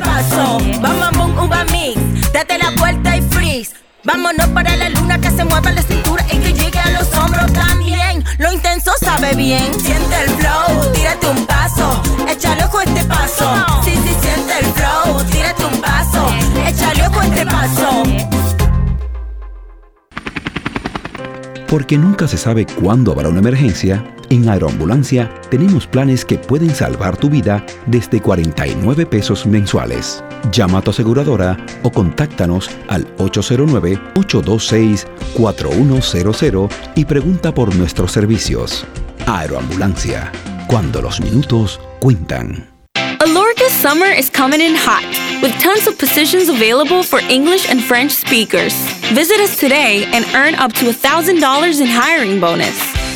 paso, bom, bom, bom, uva mix. Date la vuelta y freeze. Vámonos para la luna que se mueva la cintura y que llegue a los hombros también. Lo intenso sabe bien. Siente el flow, tírate un paso, échale ojo este paso. Sí, sí, siente el flow, tírate un paso, échale ojo este paso. Porque nunca se sabe cuándo habrá una emergencia, en Aeroambulancia tenemos planes que pueden salvar tu vida desde 49 pesos mensuales. Llama a tu aseguradora o contáctanos al 809-826-4100 y pregunta por nuestros servicios. Aeroambulancia, cuando los minutos cuentan. Alorca's summer is coming in hot, with tons of positions available for English and French speakers. Visit us today and earn up to $1,000 in hiring bonus.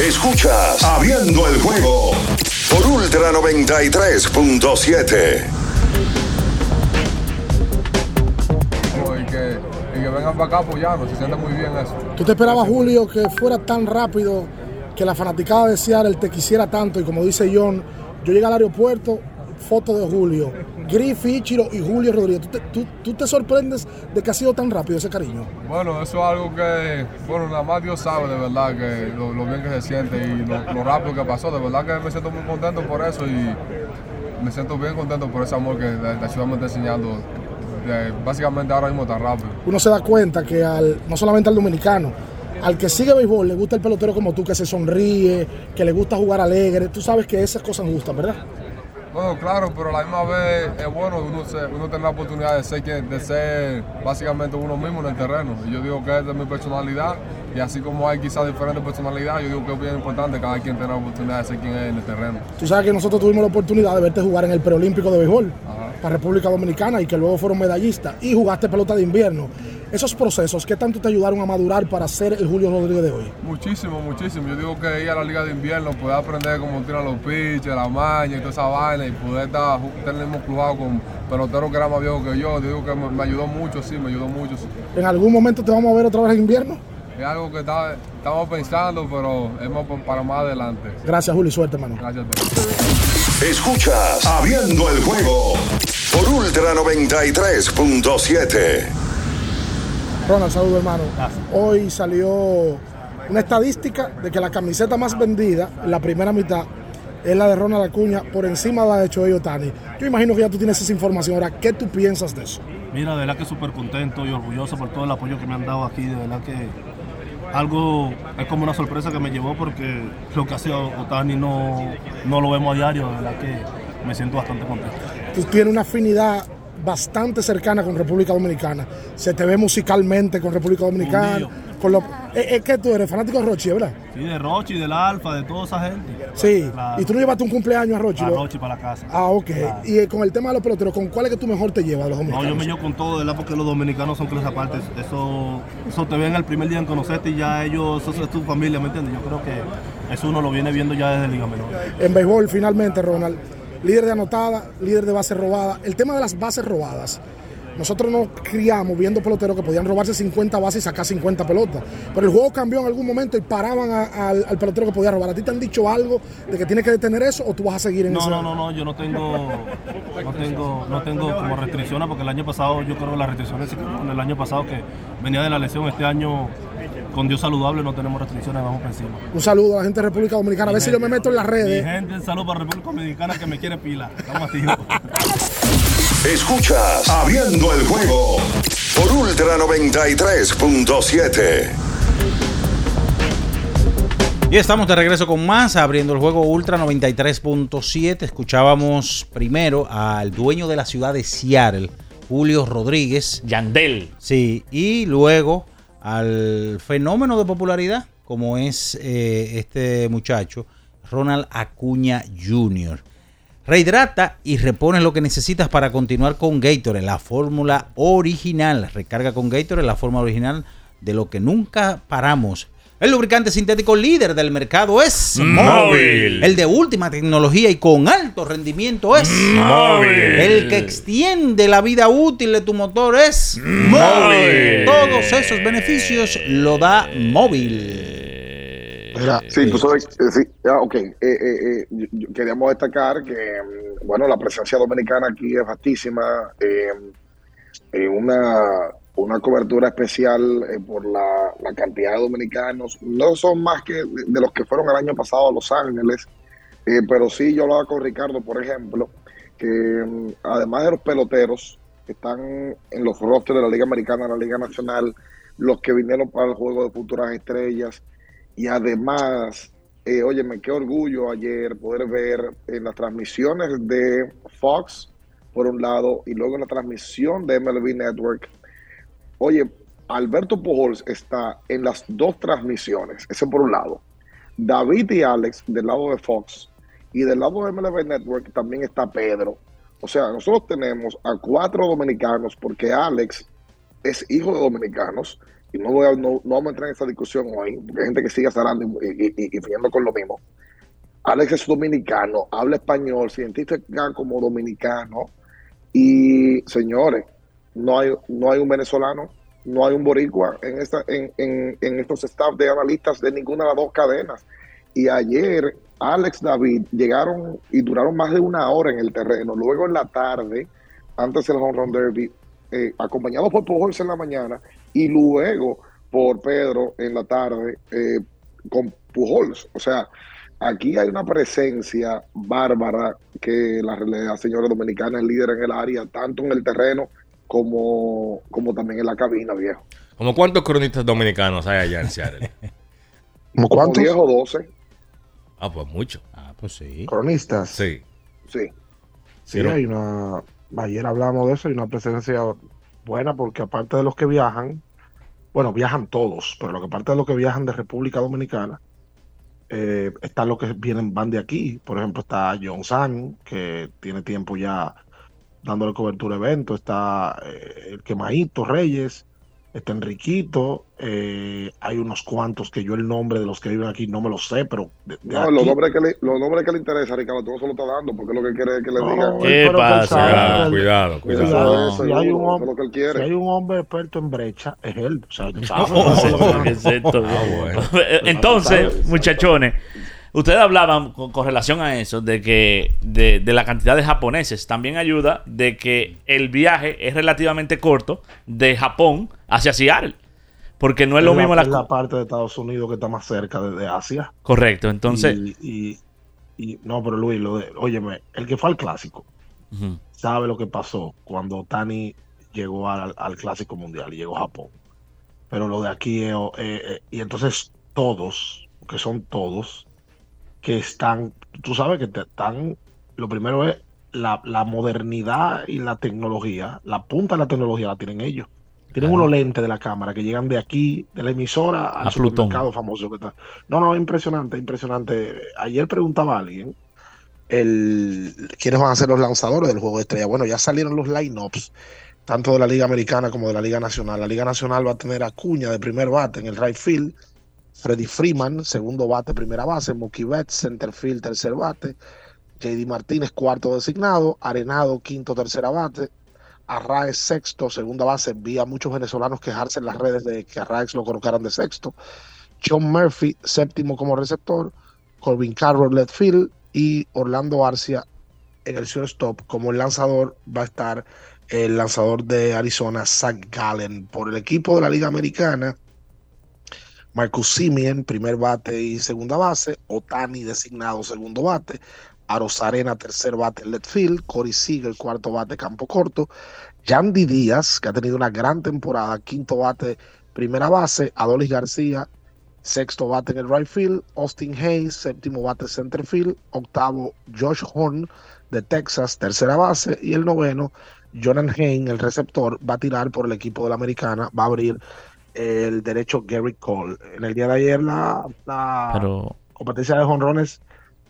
Escuchas Abriendo el juego por Ultra 93.7. y que, y que vengan para acá apoyarnos, se siente muy bien eso. ¿Tú te esperabas, Julio, que fuera tan rápido, que la fanaticada de Seattle te quisiera tanto? Y como dice John, yo llegué al aeropuerto, foto de Julio, Griff, Ichiro y Julio Rodríguez. ¿Tú te, tú- tú te sorprendes de que ha sido tan rápido ese cariño? Bueno, eso es algo que, bueno, nada más Dios sabe de verdad que lo, lo bien que se siente y lo, lo rápido que pasó. De verdad que me siento muy contento por eso y me siento bien contento por ese amor que la, ciudad me está enseñando. básicamente ahora mismo tan rápido. Uno se da cuenta que al, no solamente al dominicano, al que sigue béisbol le gusta el pelotero como tú, que se sonríe, que le gusta jugar alegre. Tú sabes que esas cosas nos gustan, ¿verdad? Bueno, claro, pero a la misma vez es bueno uno, se- uno tener la oportunidad de ser, quien- de ser básicamente uno mismo en el terreno. Y yo digo que es de mi personalidad y así como hay quizás diferentes personalidades, yo digo que es bien importante cada quien tener la oportunidad de ser quien es en el terreno. Tú sabes que nosotros tuvimos la oportunidad de verte jugar en el preolímpico de béisbol para República Dominicana y que luego fueron medallistas y jugaste pelota de invierno. Esos procesos, ¿qué tanto te ayudaron a madurar para ser el Julio Rodríguez de hoy? Muchísimo, muchísimo. Yo digo que ir a la liga de invierno, poder aprender cómo tiran los pitches, la maña y toda esa vaina y poder estar, tener el mismo clubado con peloteros que eran más viejos que yo, digo que me, me ayudó mucho, sí, me ayudó mucho. sí. ¿En algún momento te vamos a ver otra vez en invierno? Es algo que está- estamos pensando, pero es para más adelante. Gracias, Julio, suerte, hermano. Gracias a todos. Escuchas Abriendo el juego por Ultra 93.7. Ronald, saludo, hermano. Hoy salió una estadística de que la camiseta más vendida en la primera mitad es la de Ronald Acuña por encima de la de Choey Otani. Yo imagino que ya tú tienes esa información. Ahora, ¿qué tú piensas de eso? Mira, de verdad que súper contento y orgulloso por todo el apoyo que me han dado aquí. De verdad que algo es como una sorpresa que me llevó porque lo que hace Otani no, no lo vemos a diario. De verdad que me siento bastante contento. Tú tienes una afinidad bastante cercana con República Dominicana. Se te ve musicalmente con República Dominicana. Con es, es que tú eres fanático de Rochi, ¿verdad? Sí, de Rochi, del Alfa, de toda esa gente. Sí. Claro. Y tú no llevaste un cumpleaños a Rochi. A ¿no? Rochi para la casa. Ah, ok. Claro. Y eh, con el tema de los peloteros, ¿con cuál es que tú mejor te llevas los No, dominicanos? yo me llevo con todo, verdad, porque los dominicanos son clase aparte. Eso, eso te ven el primer día en conocerte y ya ellos, eso es tu familia, ¿me entiendes? Yo creo que eso uno lo viene viendo ya desde Liga Menor. En béisbol, finalmente, Ronald, líder de anotada, líder de bases robadas. El tema de las bases robadas. Nosotros nos criamos viendo peloteros que podían robarse 50 bases y sacar 50 pelotas. Pero el juego cambió en algún momento y paraban a- al, al pelotero que podía robar. ¿A ti te han dicho algo de que tiene que detener eso o tú vas a seguir en No, ese? no, no, no, yo no tengo, no tengo, no tengo como restricciones porque el año pasado yo creo que las restricciones el año pasado que venía de la lesión, este año con Dios saludable no tenemos restricciones, vamos por encima. Un saludo a la gente de República Dominicana. A ver si yo me meto en las Mi redes. gente, saludo para República Dominicana que me quiere pila. Estamos activos. Escuchas Abriendo el juego por Ultra 93.7. Y estamos de regreso con más, abriendo el juego Ultra 93.7. Escuchábamos primero al dueño de la ciudad de Seattle, Julio Rodríguez. Yandel. Sí, y luego al fenómeno de popularidad, como es eh, este muchacho, Ronald Acuña Jr. Rehidrata y repone lo que necesitas para continuar con Gatorade, la fórmula original. Recarga con Gatorade, la fórmula original de lo que nunca paramos. El lubricante sintético líder del mercado es Móvil. El de última tecnología y con alto rendimiento es Móvil. El que extiende la vida útil de tu motor es Móvil. Todos esos beneficios lo da Móvil. Mira, sí, tú sabes, eh, sí, ya, ok. Eh, eh, eh, queríamos destacar que, mm, bueno, la presencia dominicana aquí es vastísima. eh, eh, una, una cobertura especial eh, por la, la cantidad de dominicanos. No son más que de, los que fueron el año pasado a Los Ángeles, eh, pero sí yo hablaba con Ricardo, por ejemplo, que mm, además de los peloteros que están en los rosters de la Liga Americana, la Liga Nacional, los que vinieron para el juego de futuras estrellas, y además, eh, óyeme, qué orgullo ayer poder ver en las transmisiones de Fox, por un lado, y luego en la transmisión de MLB Network. Oye, Alberto Pujols está en las dos transmisiones, ese por un lado. David y Alex del lado de Fox y del lado de MLB Network también está Pedro. O sea, nosotros tenemos a cuatro dominicanos porque Alex es hijo de dominicanos y no, voy a, no, no vamos a entrar en esa discusión hoy porque hay gente que sigue salando y, y, con lo mismo. Alex es dominicano, habla español, se como dominicano y señores, no hay, no hay un venezolano, no hay un boricua en, esta, en, en, en estos staff de analistas de ninguna de las dos cadenas. Y ayer Alex David llegaron y duraron más de una hora en el terreno. Luego en la tarde, antes del home run derby, eh, acompañado por Pujols en la mañana y luego por Pedro en la tarde eh, con Pujols. O sea, aquí hay una presencia bárbara que la, la señora dominicana es líder en el área, tanto en el terreno como, como también en la cabina, viejo. ¿Como cuántos cronistas dominicanos hay allá en Seattle? ¿Como Como cuántos? 10 o 12. Ah, pues mucho. Ah, pues sí. Cronistas. Sí. Sí. Sí, Pero- hay una. Ayer hablamos de eso, hay una presencia buena porque aparte de los que viajan, bueno, viajan todos, pero lo que aparte de los que viajan de República Dominicana, eh, están los que vienen, van de aquí. Por ejemplo, está John San, que tiene tiempo ya dándole cobertura a eventos, está eh, el Quemadito Reyes, está Enriquito, eh, hay unos cuantos que yo el nombre de los que viven aquí no me lo sé, pero de- de No, los nombres, que le, los nombres que le interesa, Ricardo, tú no se lo estás dando porque es lo que quiere que le No, que él sabe, Cuidado, cuidado, si hay un hombre, eso es lo que él quiere. si hay un hombre experto en brecha, es él. O sea. ¿Qué es? Ah, Entonces, muchachones, ustedes hablaban con, con relación a eso, de que de, de la cantidad de japoneses. También ayuda de que el viaje es relativamente corto de Japón hacia Seattle. Porque no es lo la- mismo la... es la parte de Estados Unidos que está más cerca de, de Asia. Correcto, entonces... Y, y- y- no, pero Luis, lo de, óyeme, el que fue al clásico sabe lo que pasó cuando Tani llegó al, al clásico mundial y llegó a Japón. Pero lo de aquí, eh, eh, y entonces todos, que son todos, que están, tú sabes que te están, lo primero es la, la modernidad y la tecnología, la punta de la tecnología la tienen ellos. Tienen Claro. unos lentes de la cámara que llegan de aquí, de la emisora, al supermercado famoso que está. No, no, impresionante, impresionante. Ayer preguntaba a alguien el, quiénes van a ser los lanzadores del juego de estrella. Bueno, ya salieron los lineups, tanto de la Liga Americana como de la Liga Nacional. La Liga Nacional va a tener a Cuña de primer bate en el right field, Freddy Freeman, segundo bate, primera base, Mookie Betts, center field, tercer bate, JD Martínez, cuarto designado, Arenado, quinto, tercera bate, Arraez, sexto, segunda base. Vi a muchos venezolanos quejarse en las redes de que Arraez lo colocaran de sexto. John Murphy, séptimo como receptor, Corbin Carroll, left field, y Orlando Arcia en el shortstop. Como el lanzador va a estar el lanzador de Arizona, Zach Gallen. Por el equipo de la Liga Americana, Marcus Simeon, primer bate y segunda base. Otani, designado segundo bate. Arosarena, tercer bate left field. Corey Seager, cuarto bate, campo corto. Yandy Díaz, que ha tenido una gran temporada, quinto bate, primera base. Adolis García, Sexto bate en el right field, Austin Hayes. Séptimo bate center field. Octavo, Josh Horn de Texas, tercera base. Y el noveno, Jonathan Hain, el receptor, va a tirar por el equipo de la americana. Va a abrir el derecho Gary Cole. En el día de ayer la, la Pero- competencia de jonrones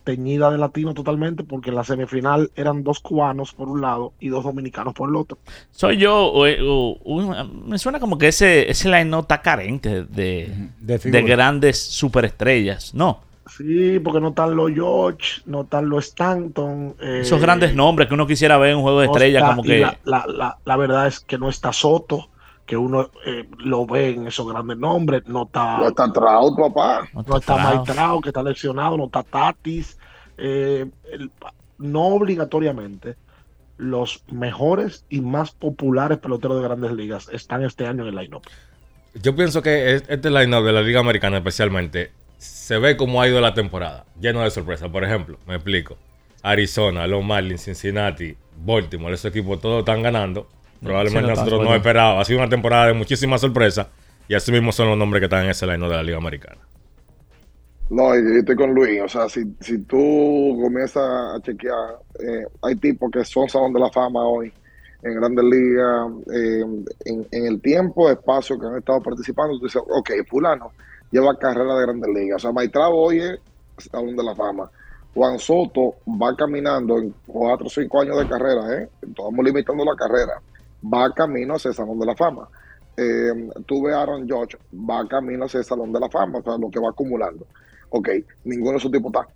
teñida de latino totalmente porque en la semifinal eran dos cubanos por un lado y dos dominicanos por el otro. Soy yo, o- o- un- me suena como que ese, ese line no está carente de, de, grandes superestrellas, ¿no? Sí, porque no están los George, no están los Stanton. eh, Esos grandes nombres que uno quisiera ver en un juego de no estrellas, como que... La, la- la- la verdad es que no está Soto, que uno eh, lo ve en esos grandes nombres. No está, No está Trout, papá. no está Mike Trout, que está lesionado, no está Tatis. eh, el- no obligatoriamente los mejores y más populares peloteros de grandes ligas están este año en el line-up. Yo pienso que es- este line-up de la Liga Americana especialmente se ve como ha ido la temporada, lleno de sorpresas. Por ejemplo, me explico. Arizona, los Marlins, Cincinnati, Baltimore, esos equipos todos están ganando. Probablemente nosotros no esperábamos. Ha sido una temporada de muchísimas sorpresas. Y así mismo son los nombres que están en ese line de la Liga Americana. No, yo estoy con Luis. O sea, si, si tú comienzas a chequear, eh, hay tipos que son Salón de la Fama hoy en Grandes Ligas, eh, en, en el tiempo, espacio que han estado participando. Tú dices, ok, Fulano lleva carrera de Grandes Ligas. O sea, Maitrao hoy es Salón de la Fama. Juan Soto va caminando en cuatro o cinco años de carrera, ¿eh? Estamos limitando la carrera. Va camino hacia el Salón de la Fama. Eh, a Aaron George, va camino hacia el Salón de la Fama, o sea, lo que va acumulando. Ok, ninguno de esos tipos está.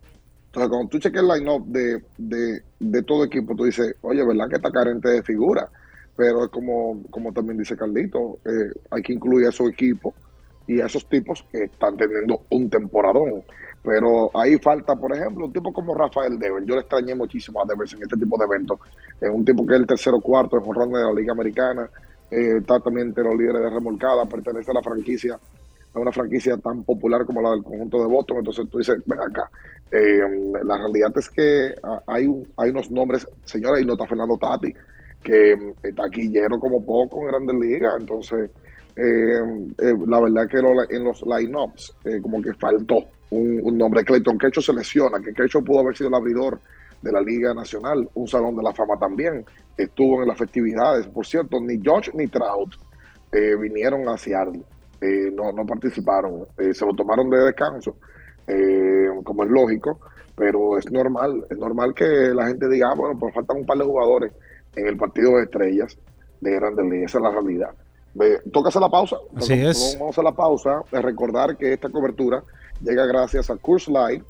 Entonces, cuando tú cheques el line-up de, de, de todo equipo, tú dices, oye, ¿verdad que está carente de figura? Pero es como, como también dice Carlito, eh, hay que incluir a esos equipos y a esos tipos que están teniendo un temporadón. Pero ahí falta, por ejemplo, un tipo como Rafael Devers. Yo le extrañé muchísimo a Devers en este tipo de eventos. Es un tipo que es el tercero cuarto en jorrón de la Liga Americana. eh, está también entre los líderes de remolcada, pertenece a la franquicia, a una franquicia tan popular como la del conjunto de Boston. Entonces tú dices, ven acá. Eh, la realidad es que ah, hay, un- hay unos nombres, señora, y no está Fernando Tati, que está taquillero como poco en Grandes Ligas. Entonces, eh, eh, la verdad que lo- en los lineups eh, como que faltó un, un nombre. Clayton Kershaw se lesiona, que Kershaw pudo haber sido el abridor de la Liga Nacional, un Salón de la Fama también. Estuvo en las festividades. Por cierto, ni George ni Trout eh, vinieron a Seattle. Eh, no, no participaron. Eh, se lo tomaron de descanso, eh, como es lógico, pero es normal. Es normal que la gente diga, ah, bueno, pues faltan un par de jugadores en el partido de estrellas de Grandes Ligas. Esa es la realidad. Hacer la pausa. Así Entonces, es. Vamos a la pausa. De recordar que esta cobertura llega gracias a Curse Light,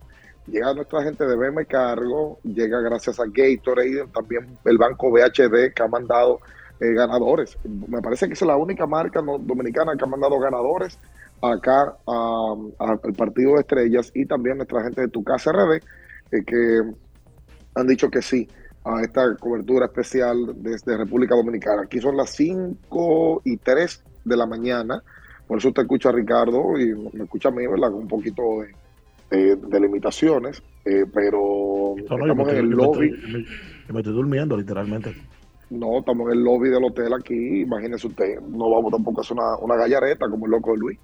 llega nuestra gente de BM Cargo, llega gracias a Gatorade, también el banco BHD que ha mandado eh, ganadores. Me parece que es la única marca dominicana que ha mandado ganadores acá al partido de estrellas y también nuestra gente de Tu Casa RD eh, que han dicho que sí a esta cobertura especial desde República Dominicana. Aquí son las 5 y 3 de la mañana, por eso usted escucha a Ricardo y me escucha a mí, ¿verdad? Con un poquito de, de- de limitaciones, eh, pero No, no, yo me estamos en el me lobby. estoy- me estoy durmiendo, literalmente. No, estamos en el lobby del hotel aquí, imagínese usted, no vamos tampoco a hacer una, una gallareta como el loco de Luis.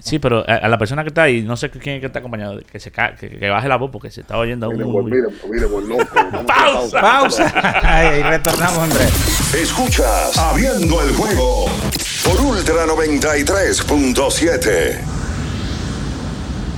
Sí, pero a, a la persona que está ahí, no sé quién es que está acompañado, que se ca- que, que baje la voz porque se está oyendo un... buen- mire, mire, buen loco. ¡Pausa! Pausa. Ahí retornamos breve. Escuchas Abriendo el juego por Ultra 93.7.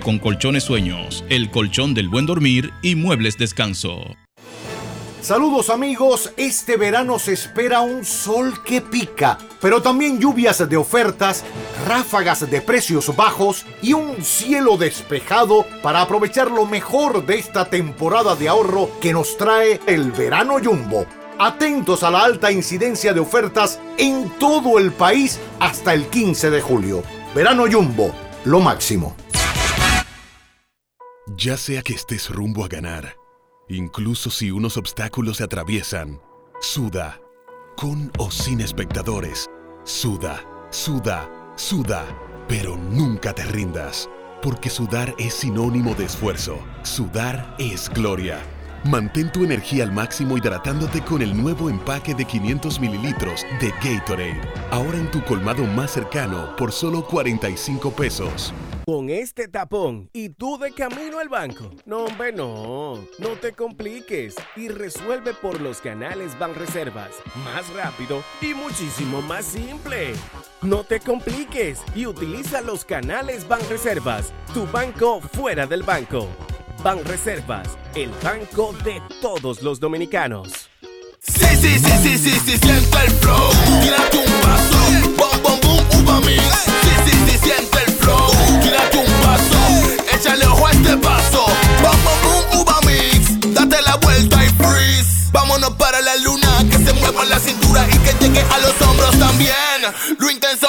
con colchones sueños, el colchón del buen dormir y muebles descanso. Saludos amigos, este verano se espera un sol que pica, pero también lluvias de ofertas, ráfagas de precios bajos y un cielo despejado para aprovechar lo mejor de esta temporada de ahorro que nos trae el verano jumbo. Atentos a la alta incidencia de ofertas en todo el país hasta el 15 de julio. Verano Jumbo, lo máximo. Ya sea que estés rumbo a ganar, incluso si unos obstáculos se atraviesan, suda, con o sin espectadores, suda, suda, suda, pero nunca te rindas, porque sudar es sinónimo de esfuerzo, sudar es gloria. Mantén tu energía al máximo hidratándote con el nuevo empaque de 500 mililitros de Gatorade. Ahora en tu colmado más cercano por solo 45 pesos. Con este tapón y tú de camino al banco. No, hombre, no. No te compliques y resuelve por los canales Banreservas. Más rápido y muchísimo más simple. No te compliques y utiliza los canales Banreservas. Tu banco fuera del banco. Banreservas, el banco de todos los dominicanos. Sí, sí, sí, sí, sí, sí, siente el flow. Tírate un paso. Bom, bom, boom, uva mix. Sí, sí, sí, siente el flow. Tírate un paso. Échale ojo a este paso. Bom, bom, boom, uva mix. Date la vuelta y freeze. Vámonos para la luna. Que se mueva la cintura y que llegue a los hombros también. Lo intenso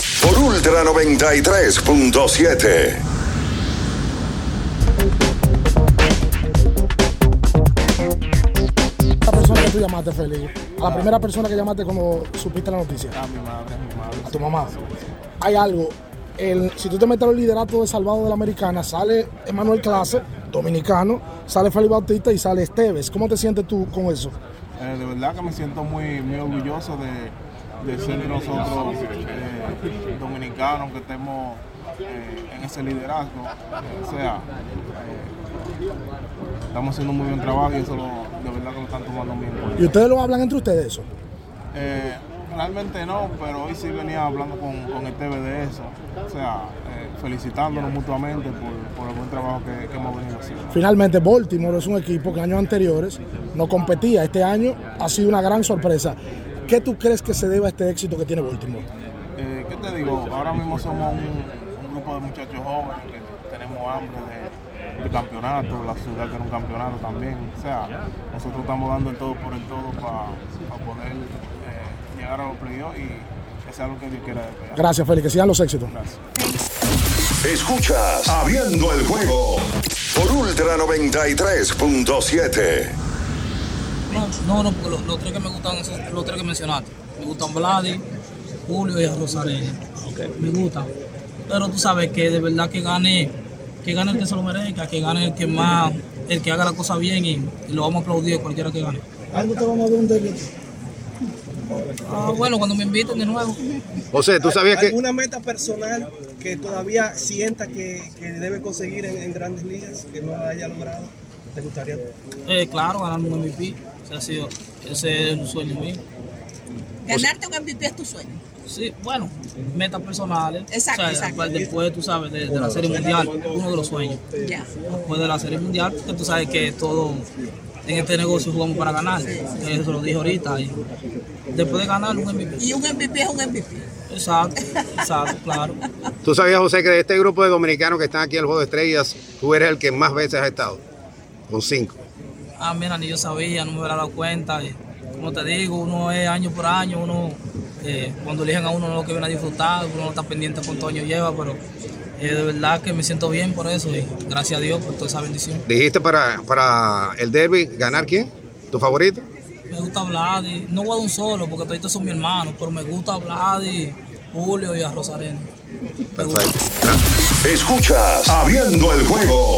por Ultra 93.7. La persona que tú llamaste, Félix, a la primera persona que llamaste cuando supiste la noticia. A mi madre, a mi madre. A tu mamá. Hay algo. El, si tú te metes al liderato de Salvado de la Americana, sale Emanuel Clase, dominicano, sale Félix Bautista y sale Esteves. ¿Cómo te sientes tú con eso? Eh, de verdad que me siento muy, muy orgulloso de, de ser nosotros eh, dominicanos que estemos eh, en ese liderazgo. o sea, eh, estamos haciendo un muy buen trabajo y eso lo, de verdad que lo están tomando bien. ¿Y ustedes lo hablan entre ustedes eso? Realmente no, pero hoy sí venía hablando con, con el TV de eso. O sea, felicitándonos mutuamente por, por el buen trabajo que, que hemos venido haciendo. Finalmente, Baltimore es un equipo que años anteriores no competía. Este año ha sido una gran sorpresa. ¿Qué tú crees que se debe a este éxito que tiene Baltimore? Eh, ¿Qué te digo? Ahora mismo somos un, un grupo de muchachos jóvenes que tenemos hambre de, de campeonato, la ciudad quiere un campeonato también. O sea, nosotros estamos dando el todo por el todo para poder eh, llegar a los playoffs y que sea lo que Dios quiera. Gracias, Félix. Que sigan los éxitos. Escuchas Abriendo el juego por Ultra 93.7. No, no, no, porque los, los tres que me gustan, esos- los tres que mencionaste. Me gustan Vladi, Julio y Rosarena. Me gustan. Pero tú sabes que de verdad que gane, que gane el que se lo merezca, que gane el que más, el que haga la cosa bien y, y lo vamos a aplaudir a cualquiera que gane. ¿Algo te vamos a dar un? Ah, bueno, cuando me inviten de nuevo. José, ¿tú sabías que- ¿Alguna meta personal que todavía sienta que, que debe conseguir en, en grandes ligas, que no haya logrado? ¿Te gustaría? Eh, claro, ganar un MVP. Ese ha sido, ese es un sueño mío. Ganarte un MVP es tu sueño. Sí, bueno, metas personales. Exacto, O sea, exacto. Después, tú sabes, de, de la Serie Mundial, uno de los sueños. Ya. Después de la Serie Mundial, porque tú sabes que todo en este negocio jugamos para ganar. Eso lo dije ahorita. Y después de ganar un MVP. Y un MVP es un MVP. Exacto, exacto, claro. ¿Tú sabías, José, que de este grupo de dominicanos que están aquí en el Juego de Estrellas, tú eres el que más veces has estado? Con cinco. Ah, mira, ni yo sabía, no me hubiera dado cuenta. Y, como te digo, uno es año por año, uno, eh, cuando eligen a uno no lo que viene a disfrutar, uno no está pendiente cuántos años lleva, pero eh, de verdad que me siento bien por eso y gracias a Dios por toda esa bendición. Dijiste para, para el derby, ¿ganar quién? ¿Tu favorito? Me gusta hablar y no voy a un solo porque todos son mi hermano, pero me gusta hablar y Julio y a Rosarena. Escuchas Abriendo el juego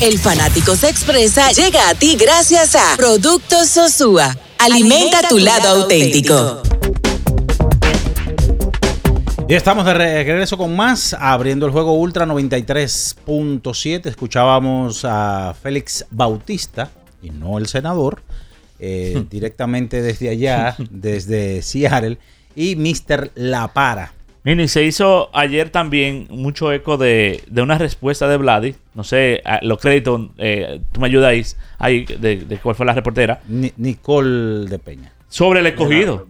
El fanático se expresa llega a ti gracias a Productos Sosúa. Alimenta tu lado auténtico. Y estamos de regreso con más, abriendo el juego Ultra 93.7. Escuchábamos a Félix Bautista, y no el senador, eh, directamente desde allá, desde Seattle, y Mr. La Para. Mini, se hizo ayer también mucho eco de, de una respuesta de Vladi. No sé, los créditos, eh, tú me ayudáis ahí, de, de cuál fue la reportera. Ni- Nicole de Peña. Sobre el escogido.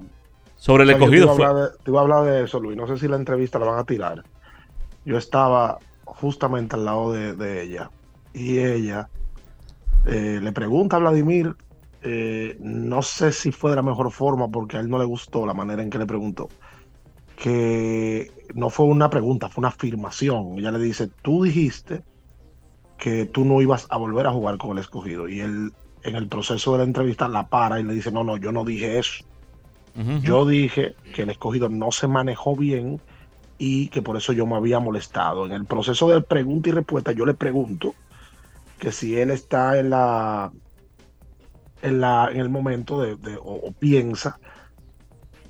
Sobre el O sea, yo escogido. Te iba, de, te iba a hablar de eso, Luis. No sé si la entrevista la van a tirar. Yo estaba justamente al lado de, de ella. Y ella eh, le pregunta a Vladimir. eh, no sé si fue de la mejor forma porque a él no le gustó la manera en que le preguntó. Que no fue una pregunta, fue una afirmación. Ella le dice: Tú dijiste que tú no ibas a volver a jugar con el escogido. Y él, en el proceso de la entrevista, la para y le dice: No, no, yo no dije eso. Yo dije que el escogido no se manejó bien y que por eso yo me había molestado. En el proceso de pregunta y respuesta, yo le pregunto que si él está en la en la en el momento de, de- o, o piensa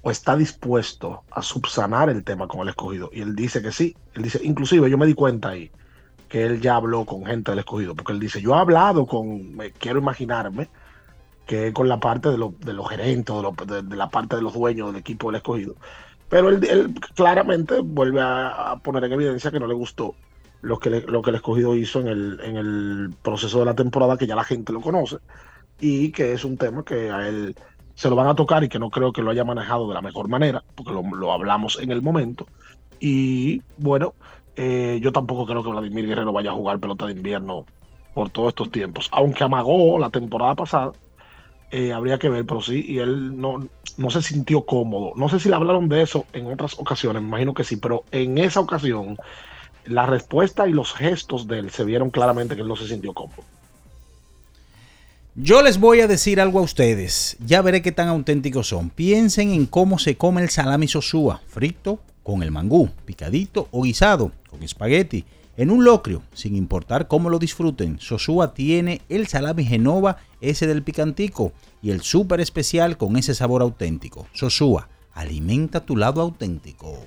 o está dispuesto a subsanar el tema con el escogido y él dice que sí él dice inclusive yo me di cuenta ahí que él ya habló con gente del escogido porque él dice yo he hablado con quiero imaginarme que con la parte de, lo- de los gerentes, de, la parte de los dueños del equipo del escogido. Pero él, claramente vuelve a, poner en evidencia que no le gustó lo que, lo que el escogido hizo en el, en el proceso de la temporada, que ya la gente lo conoce, y que es un tema que a él se lo van a tocar y que no creo que lo haya manejado de la mejor manera, porque lo, hablamos en el momento. Y bueno, eh, yo tampoco creo que Vladimir Guerrero vaya a jugar pelota de invierno por todos estos tiempos, aunque amagó la temporada pasada eh, habría que ver, pero sí, y él no, no se sintió cómodo. No sé si le hablaron de eso en otras ocasiones, me imagino que sí, pero en esa ocasión la respuesta y los gestos de él se vieron claramente que él no se sintió cómodo. Yo les voy a decir algo a ustedes. Ya veré qué tan auténticos son. Piensen en cómo se come el salami sosúa. Frito, con el mangú, picadito o guisado, con espagueti. En un locrio, sin importar cómo lo disfruten, Sosúa tiene el salami Genova, ese del picantico, y el súper especial con ese sabor auténtico. Sosúa, alimenta tu lado auténtico.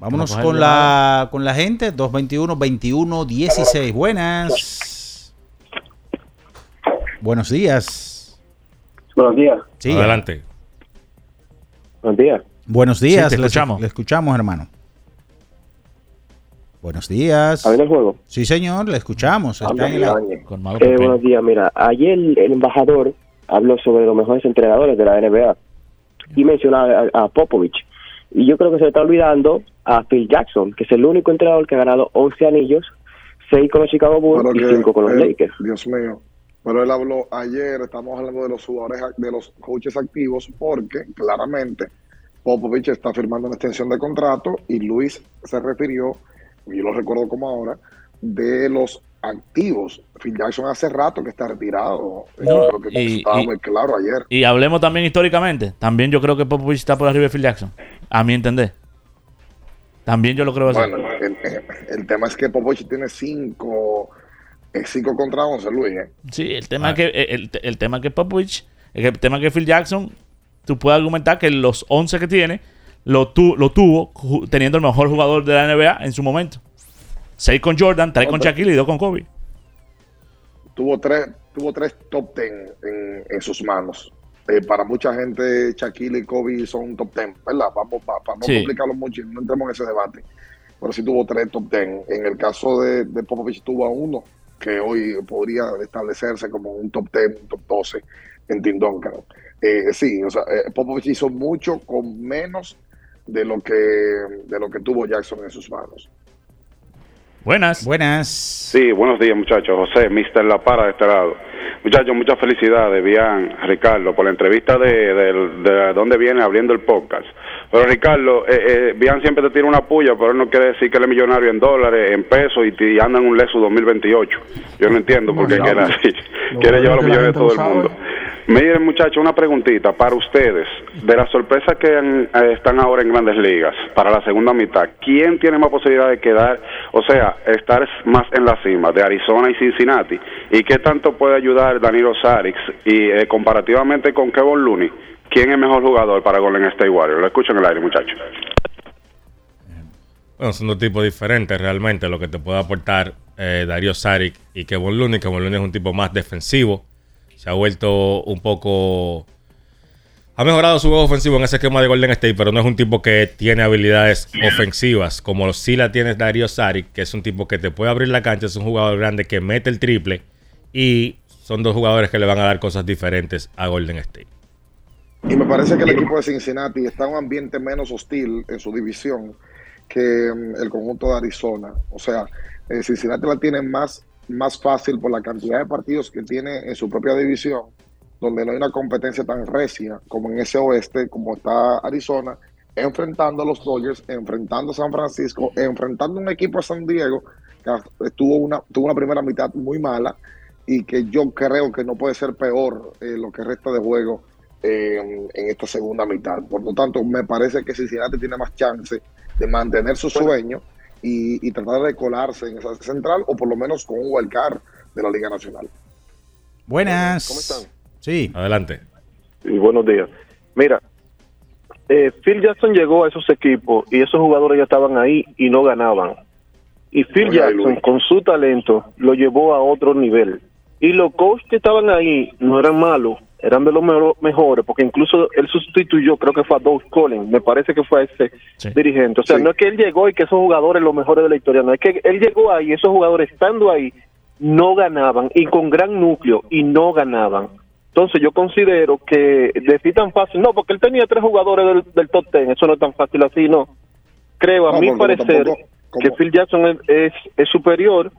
Vámonos con la, con la gente, 221-21-16. Buenas. Buenos días. Buenos días. Sí, Adelante. Buenos días. Buenos días, Sí, te le- escuchamos. Le escuchamos, hermano. Buenos días. ¿Abriendo el juego? Sí, señor, le escuchamos. Está en el- Eh, buenos días, mira, ayer el embajador habló sobre los mejores entrenadores de la NBA y mencionaba a, a Popovich. Y yo creo que se le está olvidando a Phil Jackson, que es el único entrenador que ha ganado 11 anillos, 6 con los Chicago Bulls y que 5 con los Lakers. Dios mío. Pero él habló ayer, estamos hablando de los jugadores, de los coaches activos, porque claramente Popovich está firmando una extensión de contrato y Luis se refirió, y yo lo recuerdo como ahora, de los activos. Phil Jackson hace rato que está retirado. No, Yo creo que y- estaba y- muy claro ayer. Y hablemos también históricamente. También yo creo que Popovich está por arriba de Phil Jackson. A mi entender. También yo lo creo así. Bueno, el, el tema es que Popovich tiene cinco, eh, cinco contra once, Luis. ¿eh? Sí, el tema es que el, el tema es que Popovich, el tema es que Phil Jackson, tú puedes argumentar que los 11 que tiene lo, tu- lo tuvo teniendo el mejor jugador de la NBA en su momento. 6 con Jordan, 3 con Shaquille y 2 con Kobe. tuvo tres, tuvo tres top ten en, en sus manos. Eh, para mucha gente, Shaquille y Kobe son top ten, ¿verdad? Vamos, pa- para no Sí. complicarlo mucho, no entremos en ese debate. Pero sí tuvo tres top ten. En el caso de, de Popovich tuvo a uno que hoy podría establecerse como un top ten, un top 12 en Tim Duncan. Eh, sí, o sea, eh, Popovich hizo mucho con menos de lo que de lo que tuvo Jackson en sus manos. Buenas. Buenas. Sí, buenos días muchachos. José, Mr. La Para de este lado. Muchachos, muchas felicidades, Bian, Ricardo, por la entrevista de, de, de dónde viene abriendo el podcast. Pero Ricardo, eh, eh, Bian siempre te tira una puya, pero él no quiere decir que él es millonario en dólares, en pesos y, y anda en un Lexus 2028. Yo no entiendo por qué quiere así. Quiere llevar los millones de todo el mundo. Miren, muchachos, una preguntita para ustedes. De las sorpresas que han- eh, están ahora en grandes ligas para la segunda mitad, ¿quién tiene más posibilidad de quedar, o sea, estar más en la cima de Arizona y Cincinnati? ¿Y qué tanto puede ayudar Danilo Sarix? Y eh, comparativamente con Kevin Looney, ¿quién es mejor jugador para Golden State Warriors? Lo escucho en el aire, muchachos. Bueno, son dos tipos diferentes realmente lo que te puede aportar eh, Darío Saric y Kevin Looney. Kevin Looney es un tipo más defensivo. Se ha vuelto un poco... Ha mejorado su juego ofensivo en ese esquema de Golden State, pero no es un tipo que tiene habilidades ofensivas como sí la tiene Darío Saric, que es un tipo que te puede abrir la cancha, es un jugador grande que mete el triple y son dos jugadores que le van a dar cosas diferentes a Golden State. Y me parece que el equipo de Cincinnati está en un ambiente menos hostil en su división que mm, el conjunto de Arizona. O sea, eh, Cincinnati la tiene más, más fácil por la cantidad de partidos que tiene en su propia división, donde no hay una competencia tan recia como en ese oeste, como está Arizona, enfrentando a los Dodgers, enfrentando a San Francisco, enfrentando a un equipo de San Diego que tuvo una, tuvo una primera mitad muy mala y que yo creo que no puede ser peor eh, lo que resta de juego eh, en esta segunda mitad. Por lo tanto, me parece que Cincinnati tiene más chance de mantener su sueño y, y tratar de colarse en esa central o por lo menos con un wildcard de la Liga Nacional. Buenas. ¿Cómo están? Sí. Adelante. Y buenos días. Mira, eh, Phil Jackson llegó a esos equipos y esos jugadores ya estaban ahí y no ganaban. Y Phil Oye, Jackson, con su talento, lo llevó a otro nivel. Y los coaches que estaban ahí no eran malos, eran de los mejor- mejores, porque incluso él sustituyó, creo que fue a Doug Collins, me parece que fue a ese dirigente. O sea, no es que él llegó y que esos jugadores los mejores de la historia, no es que él llegó ahí, esos jugadores estando ahí no ganaban y con gran núcleo y no ganaban. Entonces yo considero que decir tan fácil, no, porque él tenía tres jugadores del, del top ten, eso no es tan fácil así, no. Creo, a No, mi parecer, que Phil Jackson es, es, es superior,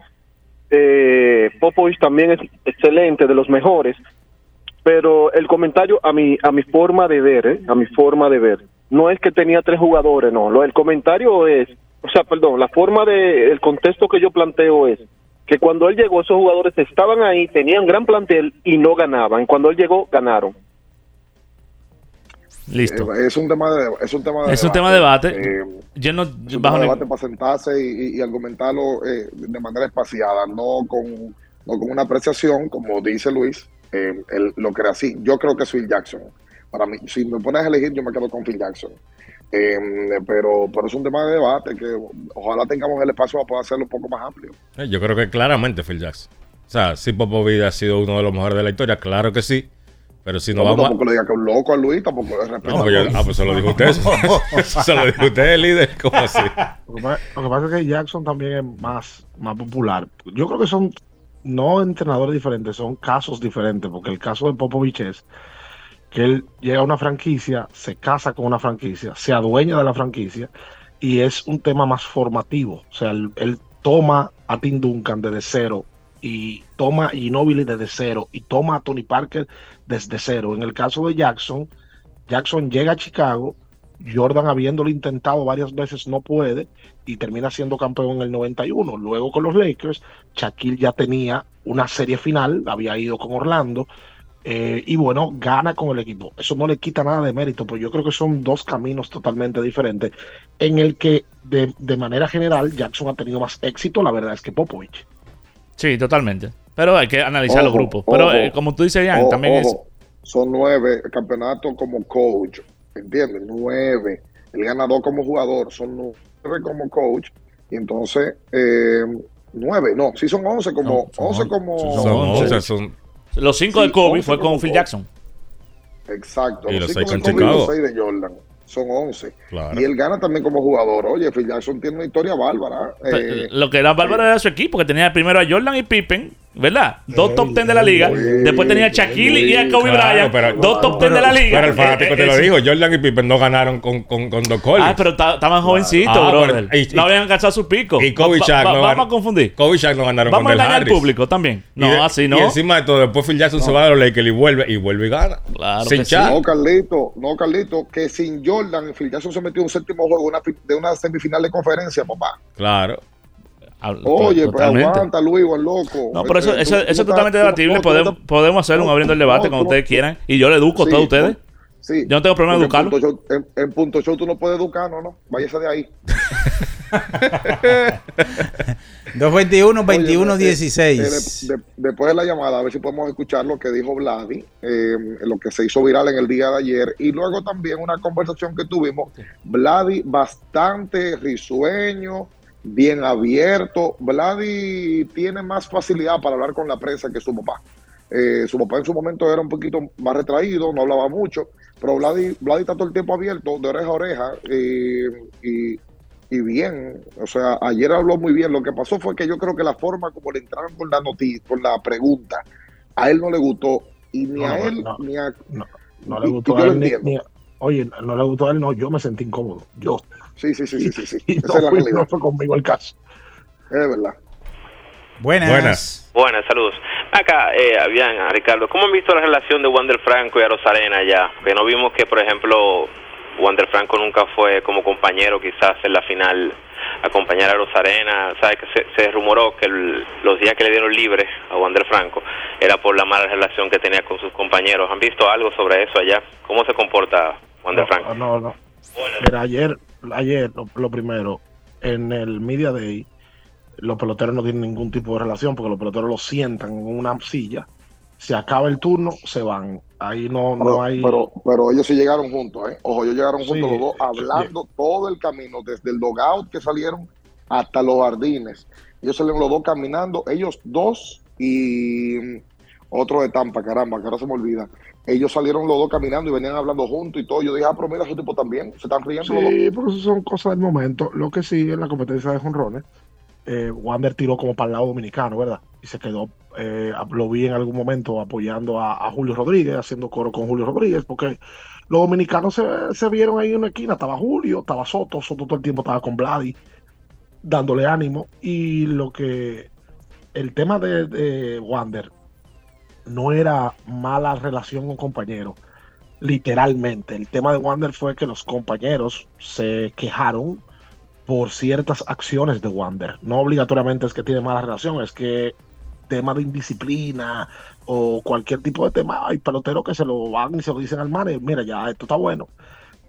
eh, Popovich también es excelente, de los mejores, pero el comentario a mi, a mi forma de ver, ¿eh? a mi forma de ver, no es que tenía tres jugadores, no, lo, el comentario es, o sea, perdón, la forma de, el contexto que yo planteo es que cuando él llegó esos jugadores estaban ahí, tenían gran plantel y no ganaban, cuando él llegó ganaron. Listo. Eh, es un tema de es un tema de Es un tema de debate. Eh, Yo no. es un bajo tema de ni- debate para sentarse y, y- y argumentarlo eh, de manera espaciada, no con, no con una apreciación, como dice Luis, eh, lo crea así. Yo creo que es Phil Jackson. Para mí, si me pones a elegir, yo me quedo con Phil Jackson. Eh, pero, pero es un tema de debate que ojalá tengamos el espacio para poder hacerlo un poco más amplio. Eh, Yo creo que claramente Phil Jackson. O sea, si Popovich ha sido uno de los mejores de la historia, claro que sí. Pero si no, No, vamos a... tampoco le diga que es un loco a Luis, tampoco le respeto. No, pues yo- ah, pues se lo dijo usted. se lo dijo usted, líder. ¿Cómo así? Lo que, pa- lo que pasa es que Jackson también es más, más popular. Yo creo que son no entrenadores diferentes, son casos diferentes, porque el caso de Popovich es que él llega a una franquicia, se casa con una franquicia, se adueña de la franquicia y es un tema más formativo. O sea, él, él toma a Tim Duncan desde cero y toma a Ginobili desde cero y toma a Tony Parker desde cero. En el caso de Jackson, Jackson llega a Chicago, Jordan habiéndolo intentado varias veces no puede y termina siendo campeón en el 91. Luego con los Lakers, Shaquille ya tenía una serie final, había ido con Orlando eh, y bueno, gana con el equipo. Eso no le quita nada de mérito, pero yo creo que son dos caminos totalmente diferentes en el que de, de manera general Jackson ha tenido más éxito, la verdad es que Popovich. Sí, totalmente. Pero hay que analizar los grupos. Pero ojo. eh, como tú dices, Ojo, también ojo, Son nueve campeonatos como coach, ¿entiendes? Nueve. El ganador como jugador son nueve como coach. Y entonces, eh, nueve, no, sí son once como, once como. Son 11, son... Los cinco de Kobe once fue con Phil. Jackson. Exacto. Y los cinco seis con y los Chicago. seis de Jordan. Son once. Claro. Y él gana también como jugador. Oye, Phil Jackson tiene una historia bárbara. eh, Lo que era bárbaro era su equipo, que tenía primero a Jordan y Pippen, ¿Verdad? Dos top 10 de la liga. Después tenía a Shaquille y a Kobe Claro, Bryant. pero- dos top 10 de la liga. Pero el fanático Eh, te eh, lo eso- dijo. Jordan y Pippen no ganaron con, con, con Doc Collins. Ah, pero ta- estaban jovencitos, Ah, brother. pero- y- no habían alcanzado su pico. Y Kobe Va- Shaq va- no Vamos a confundir. Kobe Shaq no ganaron Vamos con a Del engañar al público también. No, de- así no. Y encima de todo, después Phil Jackson se va a los Lakers y vuelve, y vuelve y gana. Claro Sin que sí. Shaq. No, Carlito, no, Carlito, que sin Jordan, Phil Jackson se metió un séptimo juego de una, de una semifinal de conferencia, papá. Claro. Oye, pero Totalmente. aguanta, Luis, buen loco. No, pero eso, Este, eso, es totalmente debatible. podemos, podemos hacer un no, abriendo el debate no, cuando tú no- ustedes quieran. Y yo le educo a todos ustedes. Sí. Yo no tengo problema Porque en educarlo. punto show- En, en punto show tú no puedes educar, no, no. Váyase de ahí. 221 21 Oye, eh, 16. eh, de- de- después de la llamada, a ver si podemos escuchar lo que dijo Vladi, eh, lo que se hizo viral en el día de ayer, y luego también una conversación que tuvimos. Vladi bastante risueño, bien abierto. Vladi tiene más facilidad para hablar con la prensa que su papá. Eh, su papá en su momento era un poquito más retraído, no hablaba mucho, pero Vladi, Vladi está todo el tiempo abierto, de oreja a oreja, eh, y, y bien. O sea, ayer habló muy bien. Lo que pasó fue que yo creo que la forma como le entraron con la noticia, con la pregunta, a él no le gustó, y ni No, a él, no. ni a. No le gustó a él ni- entiendo. ni- Oye, no le gustó a él, no, yo me sentí incómodo. Yo. Sí, sí, sí, sí, sí. sí. Y Esa no, es la fue, realidad. no fue conmigo el caso. Es verdad. Buenas. Buenas. Buenas, saludos. Acá, eh, bien, Ricardo, ¿cómo han visto la relación de Wander Franco y a Rosarena ya? Que no vimos que, por ejemplo, Wander Franco nunca fue como compañero quizás en la final acompañar a Rosarena. ¿Sabes que se, se rumoró que el- los días que le dieron libre a Wander Franco era por la mala relación que tenía con sus compañeros? ¿Han visto algo sobre eso allá? ¿Cómo se comporta Wander Franco? No, no. Mira, ayer, ayer lo, lo primero, en el Media Day, los peloteros no tienen ningún tipo de relación porque los peloteros los sientan en una silla, se acaba el turno, se van. Ahí no, Pero, no hay. pero, pero ellos sí llegaron juntos, ¿eh? Ojo, ellos llegaron juntos Sí, los dos, hablando todo el camino, desde el logout que salieron hasta los jardines. Ellos salieron los dos caminando, ellos dos y otro de Tampa, caramba, que ahora se me olvida. Ellos salieron los dos caminando y venían hablando juntos y todo. Yo dije, ah, pero mira, esos tipos también, se están riendo los dos. Sí, porque eso son cosas del momento. Lo que sí, en la competencia de jonrones, eh, Wander tiró como para el lado dominicano, ¿verdad? Y se quedó, eh, lo vi en algún momento apoyando a, Julio Rodríguez, haciendo coro con Julio Rodríguez, porque los dominicanos se, se vieron ahí en una esquina. Estaba Julio, estaba Soto, Soto todo el tiempo estaba con Vladi, dándole ánimo. Y lo que, el tema de, de Wander no era mala relación con compañeros literalmente. El tema de Wander fue que los compañeros se quejaron por ciertas acciones de Wander. No obligatoriamente es que tiene mala relación, es que tema de indisciplina o cualquier tipo de tema, hay peloteros que se lo van y se lo dicen al manager, mira, ya esto está bueno.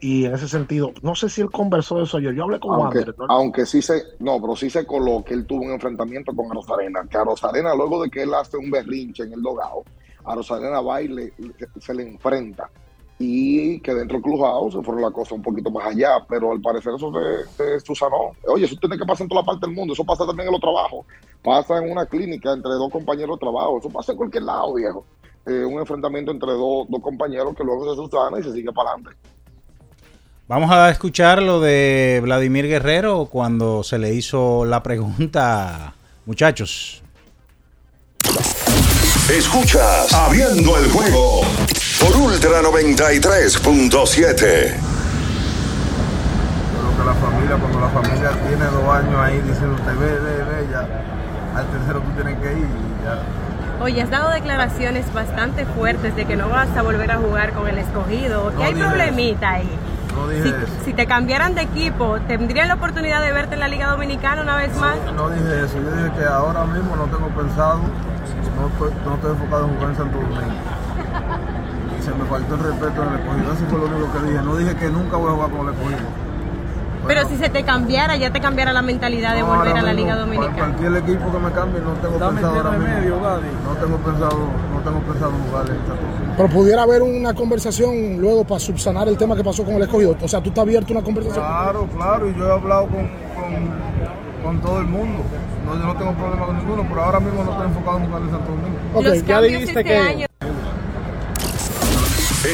Y en ese sentido, no sé si él conversó de eso ayer. Yo hablé con Aunque, Wander. ¿no? aunque sí se, no, pero sí se coló que él tuvo un enfrentamiento con Arosarena, que Arosarena luego de que él hace un berrinche en el dogado, Arosarena va y le- se le enfrenta y que dentro del clubhouse se fueron la cosa un poquito más allá, pero al parecer eso se, se susanó. Oye, eso tiene que pasar en toda la parte del mundo, eso pasa también en los trabajos, pasa en una clínica entre dos compañeros de trabajo, eso pasa en cualquier lado, viejo. Eh, un enfrentamiento entre dos, dos compañeros que luego se susana y se sigue para adelante. Vamos a escuchar lo de Vladimir Guerrero cuando se le hizo la pregunta, muchachos. Escuchas Abriendo el juego por Ultra 93.7. Creo que la familia, cuando la familia tiene dos años ahí diciendo te ve, ve, ve, ya al tercero tú tienes que ir y ya. Oye, has dado declaraciones bastante fuertes de que no vas a volver a jugar con el escogido, que No hay problemita ahí. No dije Si, eso. si te cambiaran de equipo, ¿tendrían la oportunidad de verte en la Liga Dominicana una vez más? No dije eso, yo dije que ahora mismo no tengo pensado, no estoy, no estoy enfocado en jugar en Santo Domingo. Se me faltó el respeto en el escogido, eso fue lo único que dije. No dije que nunca voy a jugar con el escogido. Pero si se te cambiara, ya te cambiara la mentalidad de No, volver a la Liga Dominicana. Cualquier equipo que me cambie, no tengo Dame pensado ahora mismo. medio, Gadi. No tengo pensado, no tengo pensado jugar en Santo Domingo. Pero pudiera haber una conversación luego para subsanar el tema que pasó con el escogido. O sea, tú estás abierto a una conversación. Claro, claro, y yo he hablado con, con, con todo el mundo. No, yo no tengo problema con ninguno, pero ahora mismo no estoy enfocado en jugar en Santo Domingo. Ok, Los ya cambios dijiste este que- año.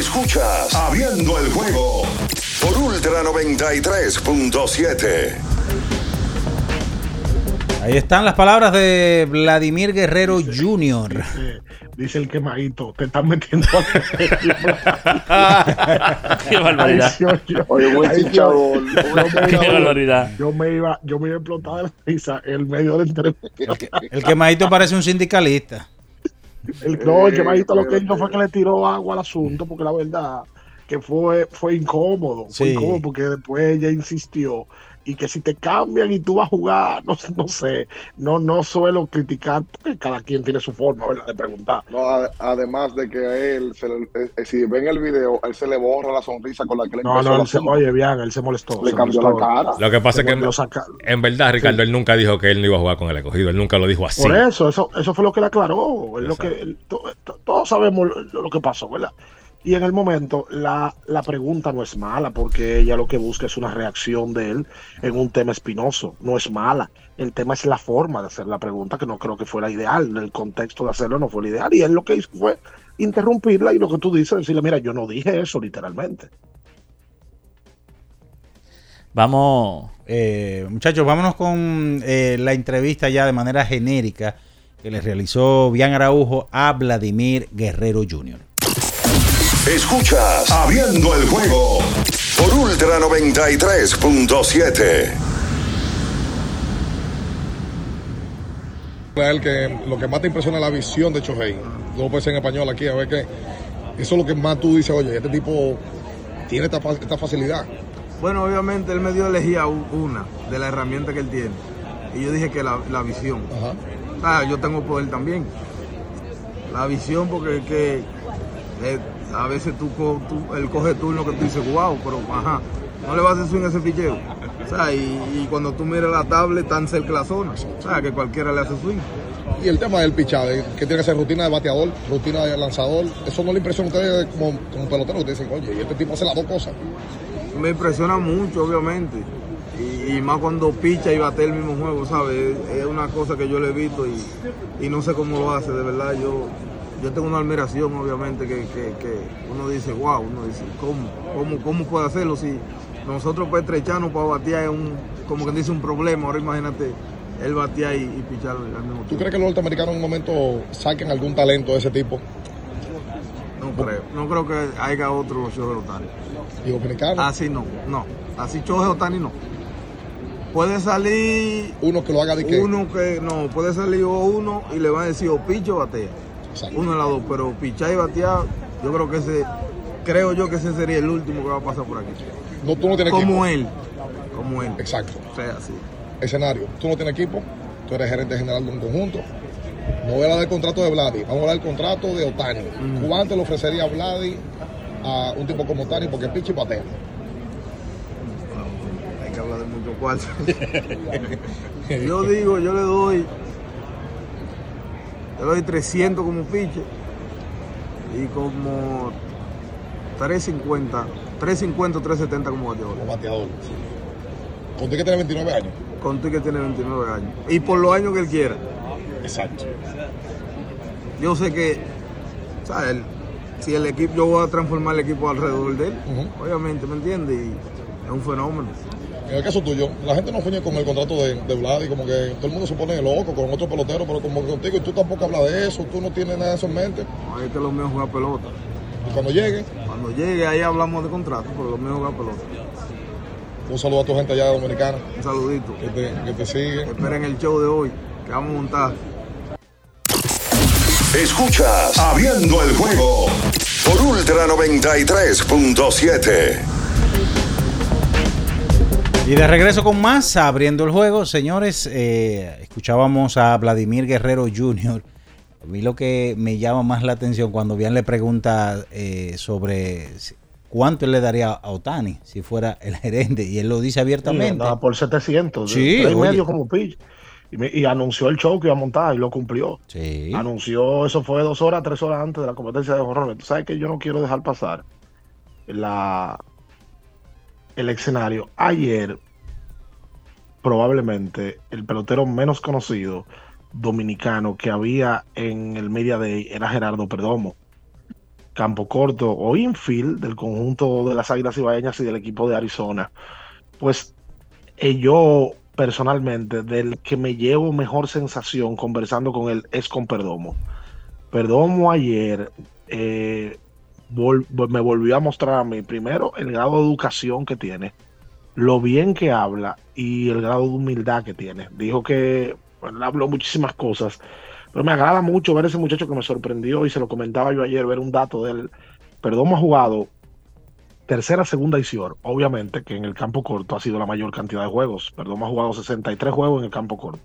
Escuchas Abriendo el juego por Ultra 93.7. Ahí están las palabras de Vladimir Guerrero Jr. Dice, dice el quemadito, te están metiendo Qué barbaridad. Oye, buen Ay, chicharrón. yo- yo me Qué iba- barbaridad. Yo me iba, yo me iba a explotar de la risa en medio del entrevista. El quemadito parece un sindicalista. El, no, el quemadito lo que hizo fue que le tiró agua al asunto, porque la verdad que fue, fue incómodo, fue Sí. incómodo porque después ella insistió y que si te cambian y tú vas a jugar, no, no sé, no, no suelo criticar, porque cada quien tiene su forma, ¿verdad? De preguntar. No, ade- además de que a él, se le- eh, eh, si ven el video, él se le borra la sonrisa con la que le No, no, él se, oye, bien, él se molestó. Le se cambió molestó. la cara. Lo que pasa es que, en verdad, Ricardo, él nunca dijo que él no iba a jugar con el escogido. Él nunca lo dijo así. Por eso, eso, eso fue lo que le aclaró. es lo que, él- to- to- todos sabemos lo, lo que pasó, ¿verdad? Y en el momento, la, la pregunta no es mala, porque ella lo que busca es una reacción de él en un tema espinoso. No es mala. El tema es la forma de hacer la pregunta, que no creo que fuera ideal. El contexto de hacerlo no fue el ideal. Y él lo que hizo fue interrumpirla y lo que tú dices, decirle, mira, yo no dije eso literalmente. Vamos. Eh, muchachos, vámonos con eh, la entrevista ya de manera genérica que le realizó Bian Araujo a Vladimir Guerrero Jr. Escuchas Abriendo el juego por Ultra 93.7. a él que lo que más te impresiona es la visión de Chohei. Yo lo puedo decir en español aquí, a ver que eso es lo que más tú dices, oye, este tipo tiene esta, fa- esta facilidad. Bueno, obviamente él me dio a elegir una de las herramientas que él tiene. Y yo dije que la, la visión. Ah, yo tengo poder también. La visión porque es que eh, a veces tú, tú- él coge turno que tú dices, wow, pero ajá, no le vas a hacer swing a ese picheo. O sea, y, y cuando tú miras la tabla, tan cerca la zona. O sea, que cualquiera le hace swing. Y el tema del pichado, eh, que tiene que ser rutina de bateador, rutina de lanzador, eso no le impresiona a ustedes como, como pelotero, ustedes dicen, oye, y este tipo hace las dos cosas. Me impresiona mucho, obviamente. Y, y más cuando picha y bate el mismo juego, ¿sabes? Es, es una cosa que yo le he visto y, y no sé cómo lo hace, de verdad. Yo, yo tengo una admiración, obviamente, que, que- que uno dice, wow, uno dice, ¿cómo, cómo, cómo puede hacerlo? Si nosotros para estrecharnos, para batear, es un, como que dice, un problema. Ahora imagínate, él batear y, y pichar al mismo ¿Tú tiempo. crees que los norteamericanos en un momento saquen algún talento de ese tipo? No creo. No creo que haya otro Shohei Otani. ¿Y dominicano? Así no, no. Así Shohei Otani no. Puede salir uno que lo haga de qué? Uno que no, puede salir o uno y le van a decir o picha o batea. Uno de las dos, pero pichar y batear, yo creo que ese, creo yo que ese sería el último que va a pasar por aquí. No, tú no tienes Como equipo. él, como él. Exacto. O sea, así. Escenario, tú no tienes equipo, tú eres gerente general de un conjunto. No voy a hablar del contrato de Vladi, vamos a hablar del contrato de Otani. Mm. ¿Cuánto le ofrecería Vladi a un tipo como Otani? Porque picha y batea. Hay que hablar de mucho cuarto. yo digo, yo le doy, le doy 300 como piche y como 350, 350 370 como bateador. Como bateador. Contigo que tiene 29 años. Contigo que tiene 29 años. Y por los años que él quiera. Exacto. Yo sé que, ¿sabes? Si el equipo, yo voy a transformar el equipo alrededor de él, obviamente, ¿me entiendes? Y es un fenómeno. En el caso tuyo, la gente no fuñe con el contrato de, de Vladi, como que todo el mundo se pone loco con otro pelotero, pero como que contigo y tú tampoco hablas de eso, tú no tienes nada de eso en mente. Ahí es que lo mío es jugar pelota. Y cuando llegue, Cuando llegue ahí hablamos de contrato, pero lo mío es jugar pelota. un saludo a tu gente allá dominicana. Un saludito. Que te, que te sigue. Esperen el show de hoy, que vamos a montar. Escuchas Abriendo el juego por Ultra 93.7. Y de regreso con más, abriendo el juego, señores, eh, escuchábamos a Vladimir Guerrero Jr. A mí lo que me llama más la atención cuando Bian le pregunta eh, sobre cuánto él le daría a Otani si fuera el gerente, y él lo dice abiertamente. por 700, Sí, tres medio como pitch. Y, me- y anunció el show que iba a montar y lo cumplió. Sí. Anunció, eso fue dos horas, tres horas antes de la competencia de horror. Tú sabes que yo no quiero dejar pasar la, el escenario. Ayer, probablemente, el pelotero menos conocido dominicano que había en el Media Day era Gerardo Perdomo. Campo corto o infield del conjunto de las Águilas Ibaeñas y del equipo de Arizona. Pues eh, yo personalmente, del que me llevo mejor sensación conversando con él es con Perdomo. Perdomo ayer eh, me volvió a mostrar a mí, primero, el grado de educación que tiene, lo bien que habla y el grado de humildad que tiene. Dijo que bueno, habló muchísimas cosas, pero me agrada mucho ver ese muchacho que me sorprendió y se lo comentaba yo ayer, ver un dato de él. Ha jugado tercera, segunda y Sior. Obviamente que en el campo corto ha sido la mayor cantidad de juegos. Perdomo ha jugado 63 juegos en el campo corto.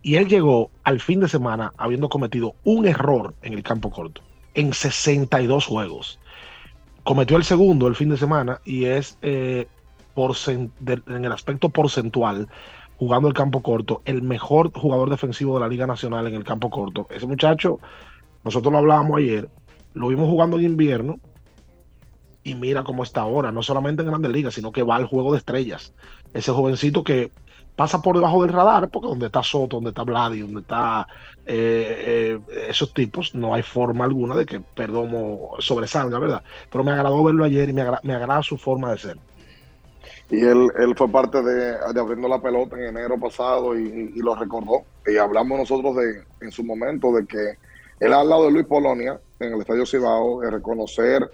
Y él llegó al fin de semana habiendo cometido un error en el campo corto, en 62 juegos. Cometió el segundo el fin de semana y es eh, en el aspecto porcentual, jugando el campo corto, el mejor jugador defensivo de la Liga Nacional en el campo corto. Ese muchacho, nosotros lo hablábamos ayer, lo vimos jugando en invierno, y mira cómo está ahora, no solamente en Grandes Ligas, sino que va al juego de estrellas. Ese jovencito que pasa por debajo del radar, porque donde está Soto, donde está Vladi, donde está eh, eh, esos tipos, no hay forma alguna de que Perdomo sobresalga, ¿verdad? Pero me agradó verlo ayer y me, agrada su forma de ser. Y él, él fue parte de, abriendo la pelota en enero pasado y, lo recordó. Y hablamos nosotros de, en su momento de que él al lado de Luis Polonia en el Estadio Cibao, de reconocer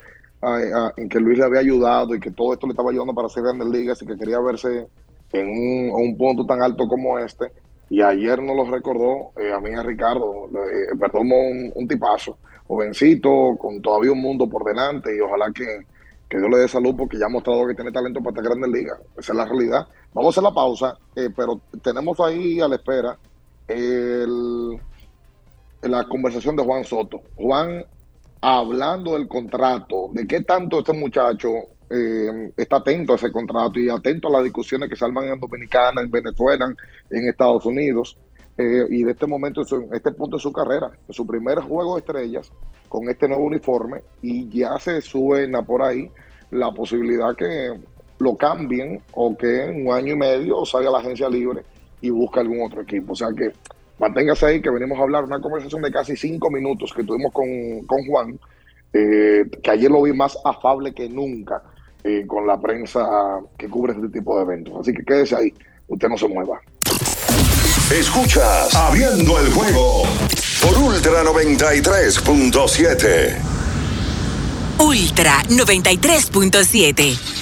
en que Luis le había ayudado y que todo esto le estaba ayudando para hacer grandes ligas y que quería verse en un, punto tan alto como este. Y ayer nos lo recordó eh, a mí, a Ricardo, eh, perdón, un, tipazo, jovencito, con todavía un mundo por delante y ojalá que, que Dios le dé salud porque ya ha mostrado que tiene talento para esta grandes ligas. Esa es la realidad. Vamos a hacer la pausa, eh, pero tenemos ahí a la espera el, la conversación de Juan Soto. Juan hablando del contrato, de qué tanto este muchacho eh, está atento a ese contrato y atento a las discusiones que salvan en Dominicana, en Venezuela, en Estados Unidos, eh, y de este momento, en este punto de su carrera, en su primer juego de estrellas, con este nuevo uniforme, y ya se suena por ahí la posibilidad que lo cambien o que en un año y medio salga a la agencia libre y busque algún otro equipo. O sea que manténgase ahí que venimos a hablar una conversación de casi cinco minutos que tuvimos con, Juan, eh, que ayer lo vi más afable que nunca eh, con la prensa que cubre este tipo de eventos. Así que quédese ahí, usted no se mueva. Escuchas Abriendo el juego por Ultra 93.7. Ultra 93.7.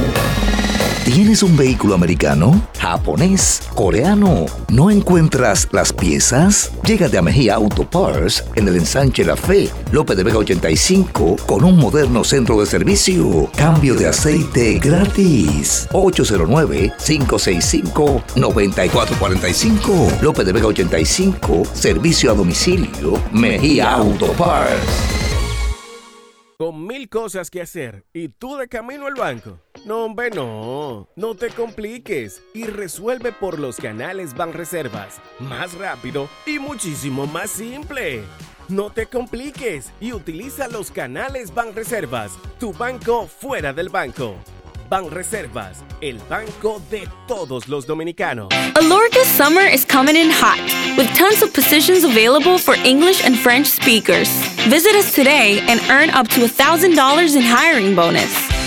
¿Tienes un vehículo americano, japonés, coreano? ¿No encuentras las piezas? Llégate a Mejía Auto Parts en el ensanche La Fe, López de Vega 85, con un moderno centro de servicio. Cambio de aceite gratis. 809-565-9445. López de Vega 85, servicio a domicilio. Mejía Auto Parts con mil cosas que hacer y tú de camino al banco. No, no. No te compliques y resuelve por los canales Banreservas. Más rápido y muchísimo más simple. No te compliques y utiliza los canales Banreservas, tu banco fuera del banco. Reservas, el banco de todos los dominicanos. Alorca summer is coming in hot, with tons of positions available for English and French speakers. Visit us today and earn up to $1,000 in hiring bonus.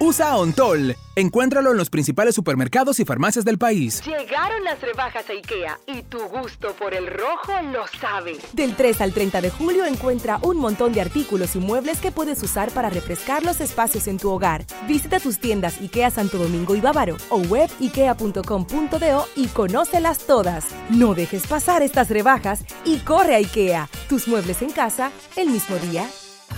usa Ontol. Encuéntralo en los principales supermercados y farmacias del país. Llegaron las rebajas a IKEA y tu gusto por el rojo lo sabe. Del 3 al 30 de julio encuentra un montón de artículos y muebles que puedes usar para refrescar los espacios en tu hogar. Visita tus tiendas IKEA Santo Domingo y Bávaro o web ikea.com.do y conócelas todas. No dejes pasar estas rebajas y corre a IKEA. Tus muebles en casa el mismo día.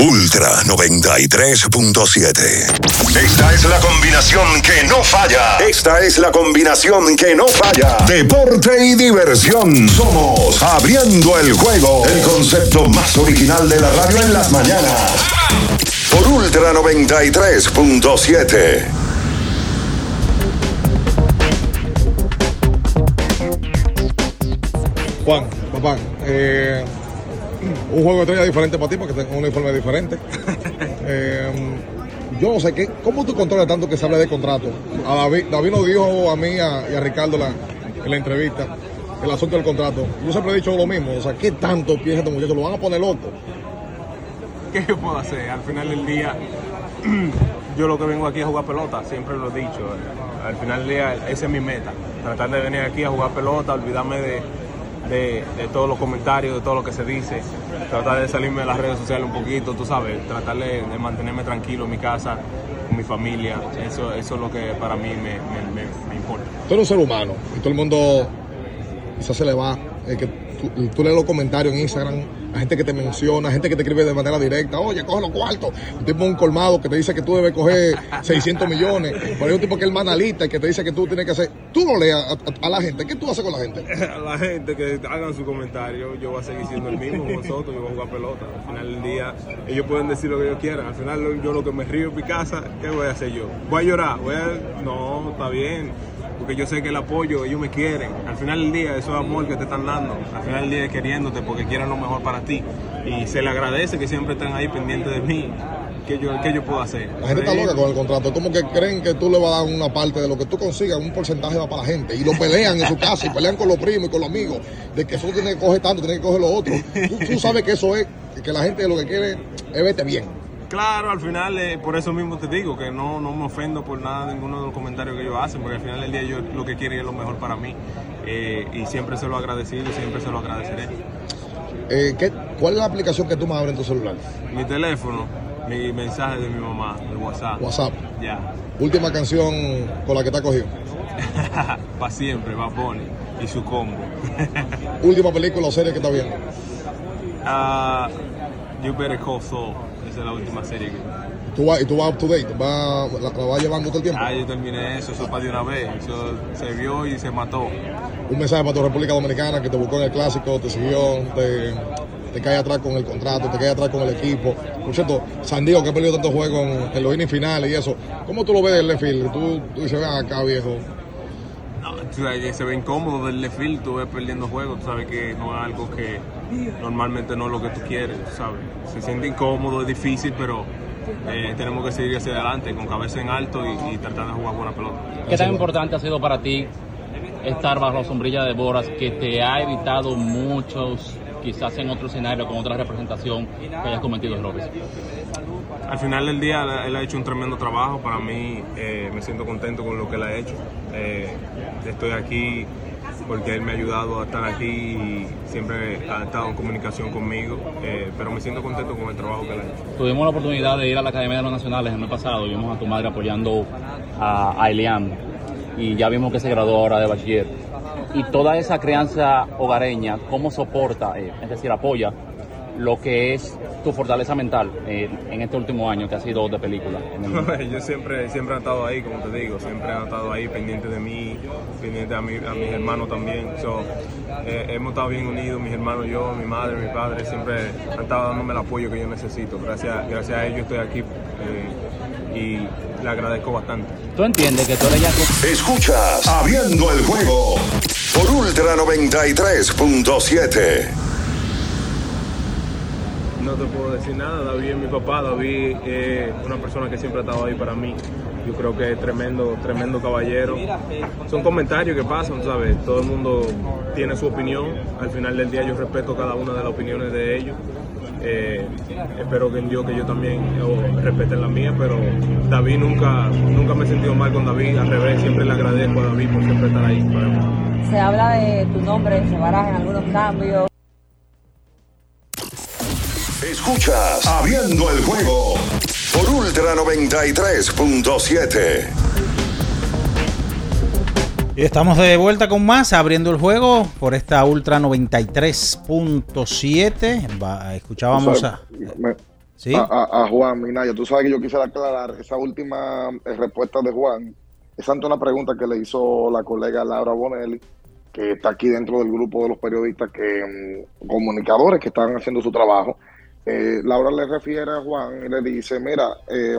Ultra 93.7. Esta es la combinación que no falla. Esta es la combinación que no falla. Deporte y diversión. Somos Abriendo el juego. El concepto más original de la radio en las mañanas. Por Ultra 93.7. Juan, papá, eh, un juego de estrella diferente para ti porque tengo un uniforme diferente. Eh, yo no sé, ¿qué, ¿cómo tú controlas tanto que se hable de contrato? A David, David nos dijo a mí y a Ricardo la- en la entrevista el asunto del contrato. Yo siempre he dicho lo mismo, o sea, ¿qué tanto piensa este muchacho? ¿Lo van a poner loco? ¿Qué yo puedo hacer? Al final del día, yo lo que vengo aquí a jugar pelota, siempre lo he dicho. Al final del día, esa es mi meta. Tratar de venir aquí a jugar pelota, olvidarme de, de- todos los comentarios, de todo lo que se dice. Tratar de salirme de las redes sociales un poquito, tú sabes. Tratar de, mantenerme tranquilo en mi casa, con mi familia. Eso, eso es lo que para mí me, importa. Tú eres un ser humano y todo el mundo se le va. que tú, tú lees los comentarios en Instagram, la gente que te menciona, gente que te escribe de manera directa, oye, coge los cuartos. Un tipo un colmado que te dice que tú debes coger 600 millones. Pero hay un tipo que es el manalista y que te dice que tú tienes que hacer. Tú no leas a, a- a la gente. ¿Qué tú haces con la gente? a la gente que hagan su comentario, yo voy a seguir siendo el mismo con nosotros, yo voy a jugar pelota. Al final del día, ellos pueden decir lo que ellos quieran. Al final, yo lo que me río en mi casa, ¿qué voy a hacer yo? ¿Voy a llorar? ¿Voy a... No, está bien. Porque yo sé que el apoyo, ellos me quieren. Al final del día, eso es amor que te están dando. Al final del día es queriéndote porque quieren lo mejor para ti. Y se le agradece que siempre están ahí pendientes de mí. ¿Qué yo, qué yo puedo hacer? La gente está loca con el contrato. Es como que creen que tú le vas a dar una parte de lo que tú consigas, un porcentaje va para la gente. Y lo pelean en su casa y pelean con los primos y con los amigos. De que eso tiene que coger tanto, tiene que coger lo otro. Tú, tú sabes que eso es, que la gente lo que quiere es verte bien. Claro, al final, eh, por eso mismo te digo que no, no me ofendo por nada, ninguno de los comentarios que ellos hacen, porque al final del día yo lo que quieren es lo mejor para mí. eh, y siempre se lo he agradecido y siempre se lo agradeceré. Eh, ¿qué- ¿Cuál es la aplicación que tú más abres en tu celular? Mi teléfono, mi mensaje de mi mamá, el WhatsApp. WhatsApp. Ya. Última canción con la que te has cogido. para siempre, va Bunny y su combo. Última película o serie que estás viendo. Ah, you Better Call Saul. Esa es la última serie que. Tú vas, y tú vas up to date, vas- la, la vas llevando todo el tiempo. Ah, yo terminé eso, eso para de una vez. Eso se vio y se mató. Un mensaje para tu República Dominicana que te buscó en el clásico, te siguió, te, te cae atrás con el contrato, te cae atrás con el equipo. Por cierto, San Diego que ha perdido tantos juegos en, en los innings finales y eso. ¿Cómo tú lo ves del left field? Tú, tú dices, ven acá, viejo. Tú sabes se ve incómodo del left field, tú ves perdiendo juegos, tú sabes que no es algo que normalmente no es lo que tú quieres, sabes. Se siente incómodo, es difícil, pero eh, tenemos que seguir hacia adelante con cabeza en alto y, y tratar de jugar buena pelota. ¿Qué tan importante ha sido para ti estar bajo la sombrilla de Boras que te ha evitado muchos, quizás en otro escenario, con otra representación, que hayas cometido errores? Al final del día él ha hecho un tremendo trabajo, para mí eh, me siento contento con lo que él ha hecho. Eh, estoy aquí porque él me ha ayudado a estar aquí y siempre ha estado en comunicación conmigo, eh, pero me siento contento con el trabajo que él ha hecho. Tuvimos la oportunidad de ir a la Academia de los Nacionales el mes pasado vimos a tu madre apoyando a, a Elian y ya vimos que se graduó ahora de bachiller. Y toda esa crianza hogareña, ¿cómo soporta, es decir, apoya lo que es tu fortaleza mental eh, en este último año que ha sido de película. en el- Yo siempre, siempre he estado ahí, como te digo, siempre han estado ahí pendiente de mí, pendiente a, mi- a mis hermanos también. So, eh, hemos estado bien unidos, mis hermanos, yo, mi madre, mi padre, siempre han estado dándome el apoyo que yo necesito. Gracias, gracias a ellos estoy aquí eh, y le agradezco bastante. ¿Tú entiendes que tú eres ya... Escuchas Abriendo el juego por Ultra 93.7. No te puedo decir nada, David es mi papá, David es una persona que siempre ha estado ahí para mí. Yo creo que es tremendo, tremendo caballero. Son comentarios que pasan, ¿sabes? Todo el mundo tiene su opinión. Al final del día yo respeto cada una de las opiniones de ellos. Eh, espero que en Dios que yo también respeten la mía, pero David nunca, nunca me he sentido mal con David, al revés, siempre le agradezco a David por siempre estar ahí para mí. Se habla de tu nombre, se barajan algunos cambios. Escuchas Abriendo el juego por Ultra 93.7. Y estamos de vuelta con más, abriendo el juego por esta Ultra 93.7. Va, Escuchábamos a... Me- ¿Sí? a, a- a Juan Minaya. Tú sabes que yo quisiera aclarar esa última eh, respuesta de Juan. Es ante una pregunta que le hizo la colega Laura Bonelli, que está aquí dentro del grupo de los periodistas que mm, comunicadores que están haciendo su trabajo. Eh, Laura le refiere a Juan y le dice, mira, eh,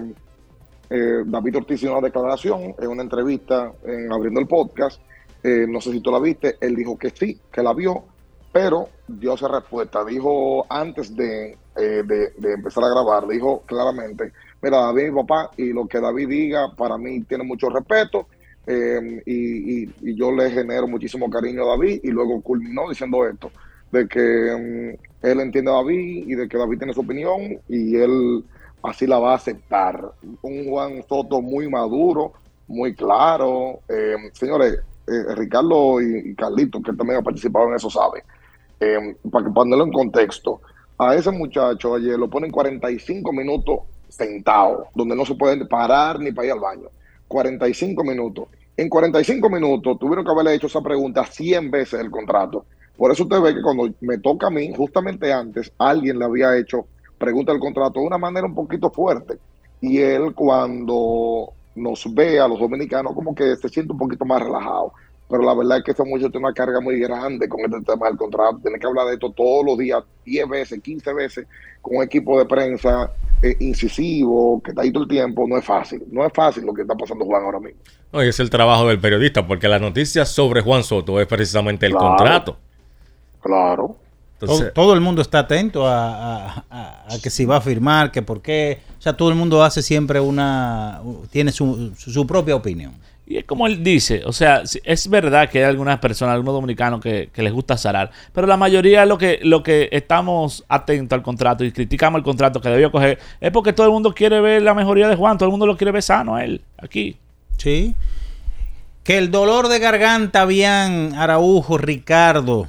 eh, David Ortiz hizo una declaración en una entrevista en abriendo el podcast. eh, no sé si tú la viste. Él dijo que sí, que la vio, pero dio esa respuesta. Dijo antes de, eh, de, empezar a grabar, dijo claramente: Mira, David mi papá y lo que David diga para mí tiene mucho respeto. y, y- y yo le genero muchísimo cariño a David. Y luego culminó diciendo esto: de que mm, él entiende a David y de que David tiene su opinión y él así la va a aceptar. Un Juan Soto muy maduro, muy claro. Eh, señores, eh, Ricardo y, y Carlito, que también ha participado en eso, sabe. Eh, para ponerlo en contexto, a ese muchacho ayer lo ponen 45 minutos sentado, donde no se puede parar ni para ir al baño. 45 minutos. En 45 minutos tuvieron que haberle hecho esa pregunta 100 veces el contrato. Por eso usted ve que cuando me toca a mí, justamente antes, alguien le había hecho pregunta del contrato de una manera un poquito fuerte. Y él cuando nos ve a los dominicanos como que se siente un poquito más relajado. Pero la verdad es que ese muchacho tiene una carga muy grande con este tema del contrato. Tiene que hablar de esto todos los días, 10 veces, 15 veces, con un equipo de prensa eh, incisivo, que está ahí todo el tiempo. No es fácil. No es fácil lo que está pasando Juan ahora mismo. No, y es el trabajo del periodista, porque la noticia sobre Juan Soto es precisamente el Claro. contrato. Claro. Entonces- todo, todo el mundo está atento a, a- a- a que si va a firmar, que por qué. O sea, todo el mundo hace siempre una. Tiene su, su- su propia opinión. Y es como él dice, o sea, es verdad que hay algunas personas, algunos dominicanos que, que les gusta zarar, pero la mayoría lo que, lo que estamos atentos al contrato y criticamos el contrato que debió coger es porque todo el mundo quiere ver la mejoría de Juan, todo el mundo lo quiere ver sano a él, aquí. Sí. Que el dolor de garganta, bien, Araujo, Ricardo,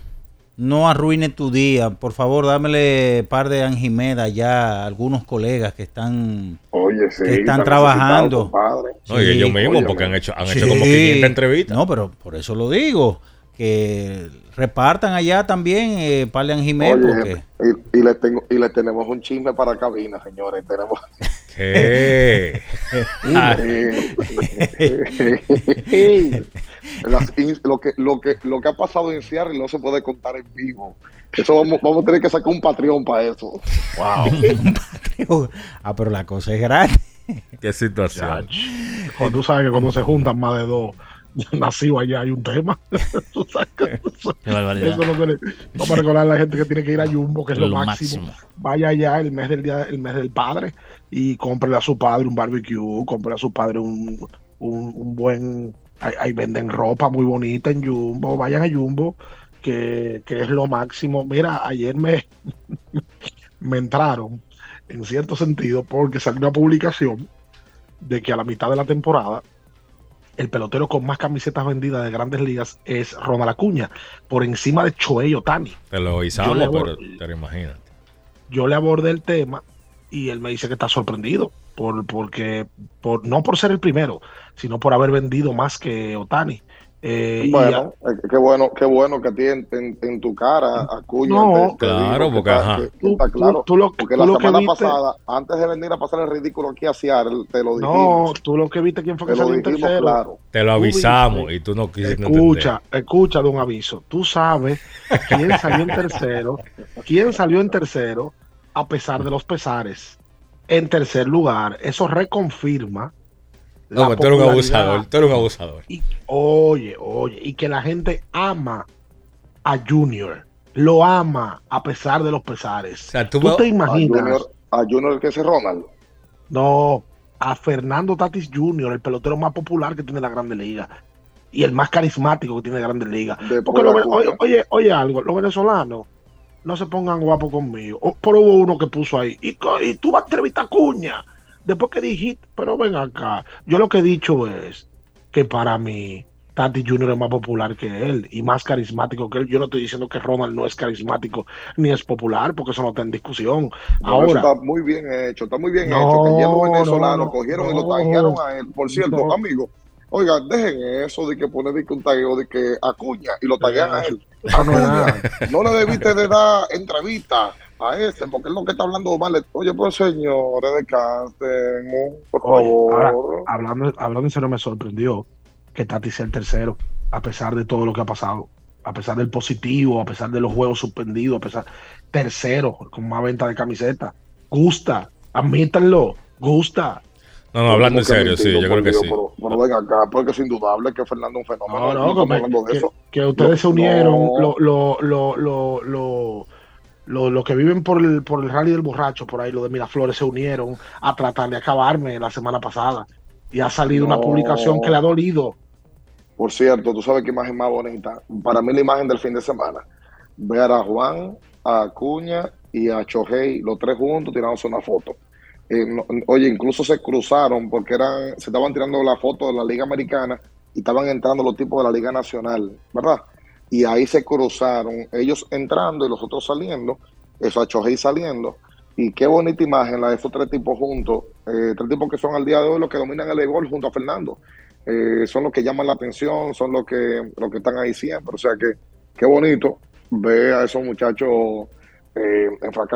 no arruine tu día. Por favor, dámele par de Anjimeda ya a algunos colegas que están, Oye, sí, que están está trabajando. No, y ellos mismos, Óyeme. porque han hecho, han Sí. hecho como 500 entrevistas. No, pero por eso lo digo. Que repartan allá también eh. Oye, porque y, y le tengo, y le tenemos un chisme para cabina, señores. Tenemos. ¿Qué? Las in- lo, que, lo, que, lo que ha pasado en Seattle no se puede contar en vivo. Eso vamos, vamos a tener que sacar un Patreon para eso. Wow. ah, pero la cosa es grande. Qué situación. Cuando tú sabes que cuando se juntan más de dos nacidos allá hay un tema. Tú sabes que eso, Qué barbaridad. eso no tiene- Vamos a recordar a la gente que tiene que ir a Jumbo, que es lo, Lo máximo. máximo. Vaya allá el mes del día, el mes del padre y cómprele a su padre un barbecue, cómprele a su padre un, un, un buen. Ahí, ahí venden ropa muy bonita en Jumbo. Vayan a Jumbo, que, que es lo máximo. Mira, ayer me, me entraron en cierto sentido porque salió una publicación de que a la mitad de la temporada el pelotero con más camisetas vendidas de grandes ligas es Ronald Acuña, por encima de Choey Otani. Te lo avisamos, pero te lo imaginas. Yo le abordé el tema y él me dice que está sorprendido, por, porque por, no por ser el primero, sino por haber vendido más que Otani. Eh, Bueno, eh, qué bueno, qué bueno que a ti en, en- en tu cara, Acuña, No. te- te Claro, porque, está- ajá. que- que está Tú- claro. tú lo- porque tú la lo que semana viste- pasada, antes de venir a pasar el ridículo aquí a Seattle, te lo No, dijimos. tú lo que viste quién fue que salió en tercero. claro. Te lo avisamos viste. y tú no quisiste Escucha, escucha de un aviso. Tú sabes quién salió en tercero, quién salió en tercero a pesar de los pesares. En tercer lugar, eso reconfirma. No, pero tú eres un abusador, tú eres un abusador. Y, oye, oye, y que la gente ama a Junior. Lo ama a pesar de los pesares. sea, tú, tú te imaginas. A Junior, a Junior que es Ronald. No, a Fernando Tatis Jr., el pelotero más popular que tiene la Grande Liga. Y el más carismático que tiene la Grande Liga. Porque lo- oye, oye, oye algo, los venezolanos no se pongan guapos conmigo. O- Pero hubo uno que puso ahí, y, y tú vas a entrevistar a Cuña. Después que dijiste, pero ven acá. Yo lo que he dicho es que para mí Tati Jr. es más popular que él y más carismático que él. Yo no estoy diciendo que Ronald no es carismático ni es popular, porque eso no está en discusión. No, Ahora, está muy bien hecho, está muy bien No, hecho. Que no, venezolanos no, cogieron y lo taguearon a él. Por cierto, amigo, oiga, dejen eso de que poner de que un tagueo de que Acuña y lo taguean a él. Es nada. Acuña, no le debiste de dar entrevista a ese, porque es lo que está hablando mal. Oye, pues señores, descansen, por Oye, favor. ahora, hablando, hablando en serio, me sorprendió que Tati sea el tercero, a pesar de todo lo que ha pasado, a pesar del positivo, a pesar de los juegos suspendidos, a pesar tercero, con más venta de camiseta. Gusta, admítanlo, gusta. No, no, hablando en ¿Cómo que serio, sí, yo creo que sí. Pero, pero ven acá, porque es indudable que Fernando es un fenómeno. No, no, que, ustedes No, se unieron, no. lo, lo, lo, lo, lo, que viven por el, por el rally del borracho, por ahí, lo de Miraflores, se unieron a tratar de acabarme la semana pasada. Y ha salido una publicación que le ha dolido. Por cierto, tú sabes qué imagen más bonita. Para mí la imagen del fin de semana. Ver a Juan, a Acuña y a Chohei, los tres juntos tirándose una foto. Eh, no- oye, incluso se cruzaron porque eran, se estaban tirando la foto de la Liga Americana y estaban entrando los tipos de la Liga Nacional, ¿verdad? Y ahí se cruzaron, ellos entrando y los otros saliendo, eso a Chohei saliendo. Y qué bonita imagen la de esos tres tipos juntos, eh, tres tipos que son al día de hoy los que dominan el gol junto a Fernando. Eh, son los que llaman la atención, son los que, los que están ahí siempre. O sea que qué bonito ver a esos muchachos eh,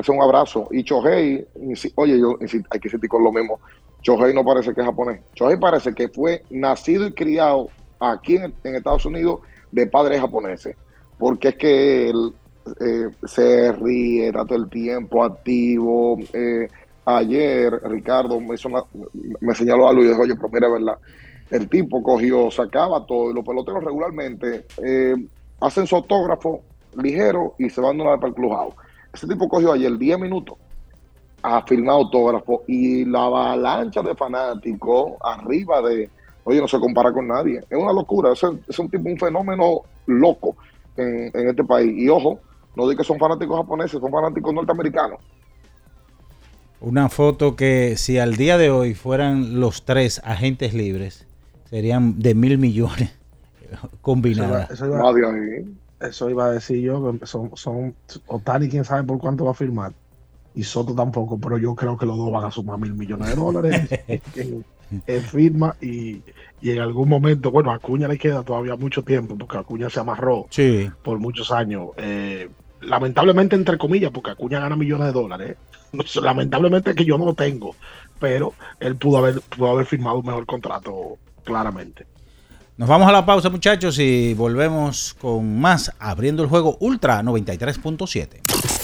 un abrazo. Y Chohei, oye, yo hay que insistir con lo mismo. Chohei no parece que es japonés. Chohei parece que fue nacido y criado aquí en Estados Unidos de padres japoneses. Porque es que él eh, se ríe, está todo el tiempo activo. Eh, ayer Ricardo me, hizo una- me señaló algo y dijo, oye, pero mira, verdad. El tipo cogió, sacaba todo y los peloteros regularmente eh, hacen su autógrafo ligero y se van vez para el clubhouse. Ese tipo cogió ayer 10 minutos a firmar autógrafo y la avalancha de fanáticos arriba de, oye, no se compara con nadie. Es una locura, es, es un tipo, un fenómeno loco en, en este país. Y ojo, no digo que son fanáticos japoneses, son fanáticos norteamericanos. Una foto que si al día de hoy fueran los tres agentes libres, serían de mil millones combinadas. Eso iba, eso iba- eso iba a decir yo, que son, son Otani, quién sabe por cuánto va a firmar, y Soto tampoco, pero yo creo que los dos van a sumar mil millones de dólares en, en firma y, y en algún momento, bueno, a Acuña le queda todavía mucho tiempo, porque Acuña se amarró Sí. por muchos años. Eh, lamentablemente, entre comillas, porque Acuña gana millones de dólares. ¿eh? Lamentablemente que yo no lo tengo, pero él pudo haber, pudo haber firmado un mejor contrato, claramente. Nos vamos a la pausa, muchachos, y volvemos con más abriendo el juego Ultra 93.7.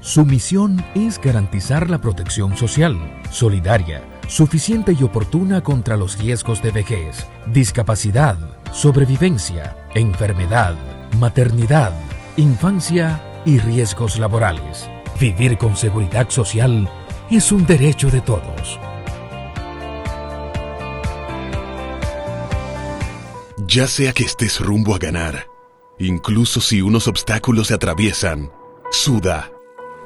Su misión es garantizar la protección social, solidaria, suficiente y oportuna contra los riesgos de vejez, discapacidad, sobrevivencia, enfermedad, maternidad, infancia y riesgos laborales. Vivir con seguridad social es un derecho de todos. Ya sea que estés rumbo a ganar, incluso si unos obstáculos se atraviesan. Suda,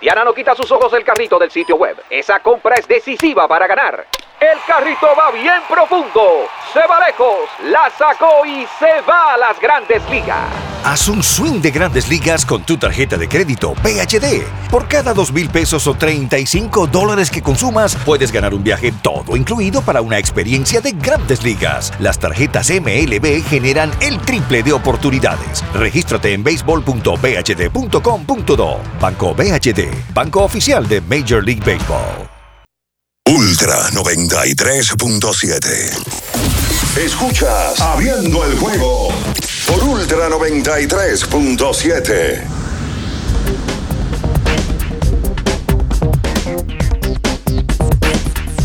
Diana no quita sus ojos del carrito del sitio web. Esa compra es decisiva para ganar. El carrito va bien profundo. Se va lejos. La sacó y se va a las grandes ligas. Haz un swing de grandes ligas con tu tarjeta de crédito PHD. Por cada dos mil pesos o 35 dólares que consumas, puedes ganar un viaje todo incluido para una experiencia de grandes ligas. Las tarjetas MLB generan el triple de oportunidades. Regístrate en baseball.bhd.com.do. Banco BHD, banco oficial de Major League Baseball. Ultra 93.7. Escuchas Abriendo el juego por Ultra 93.7.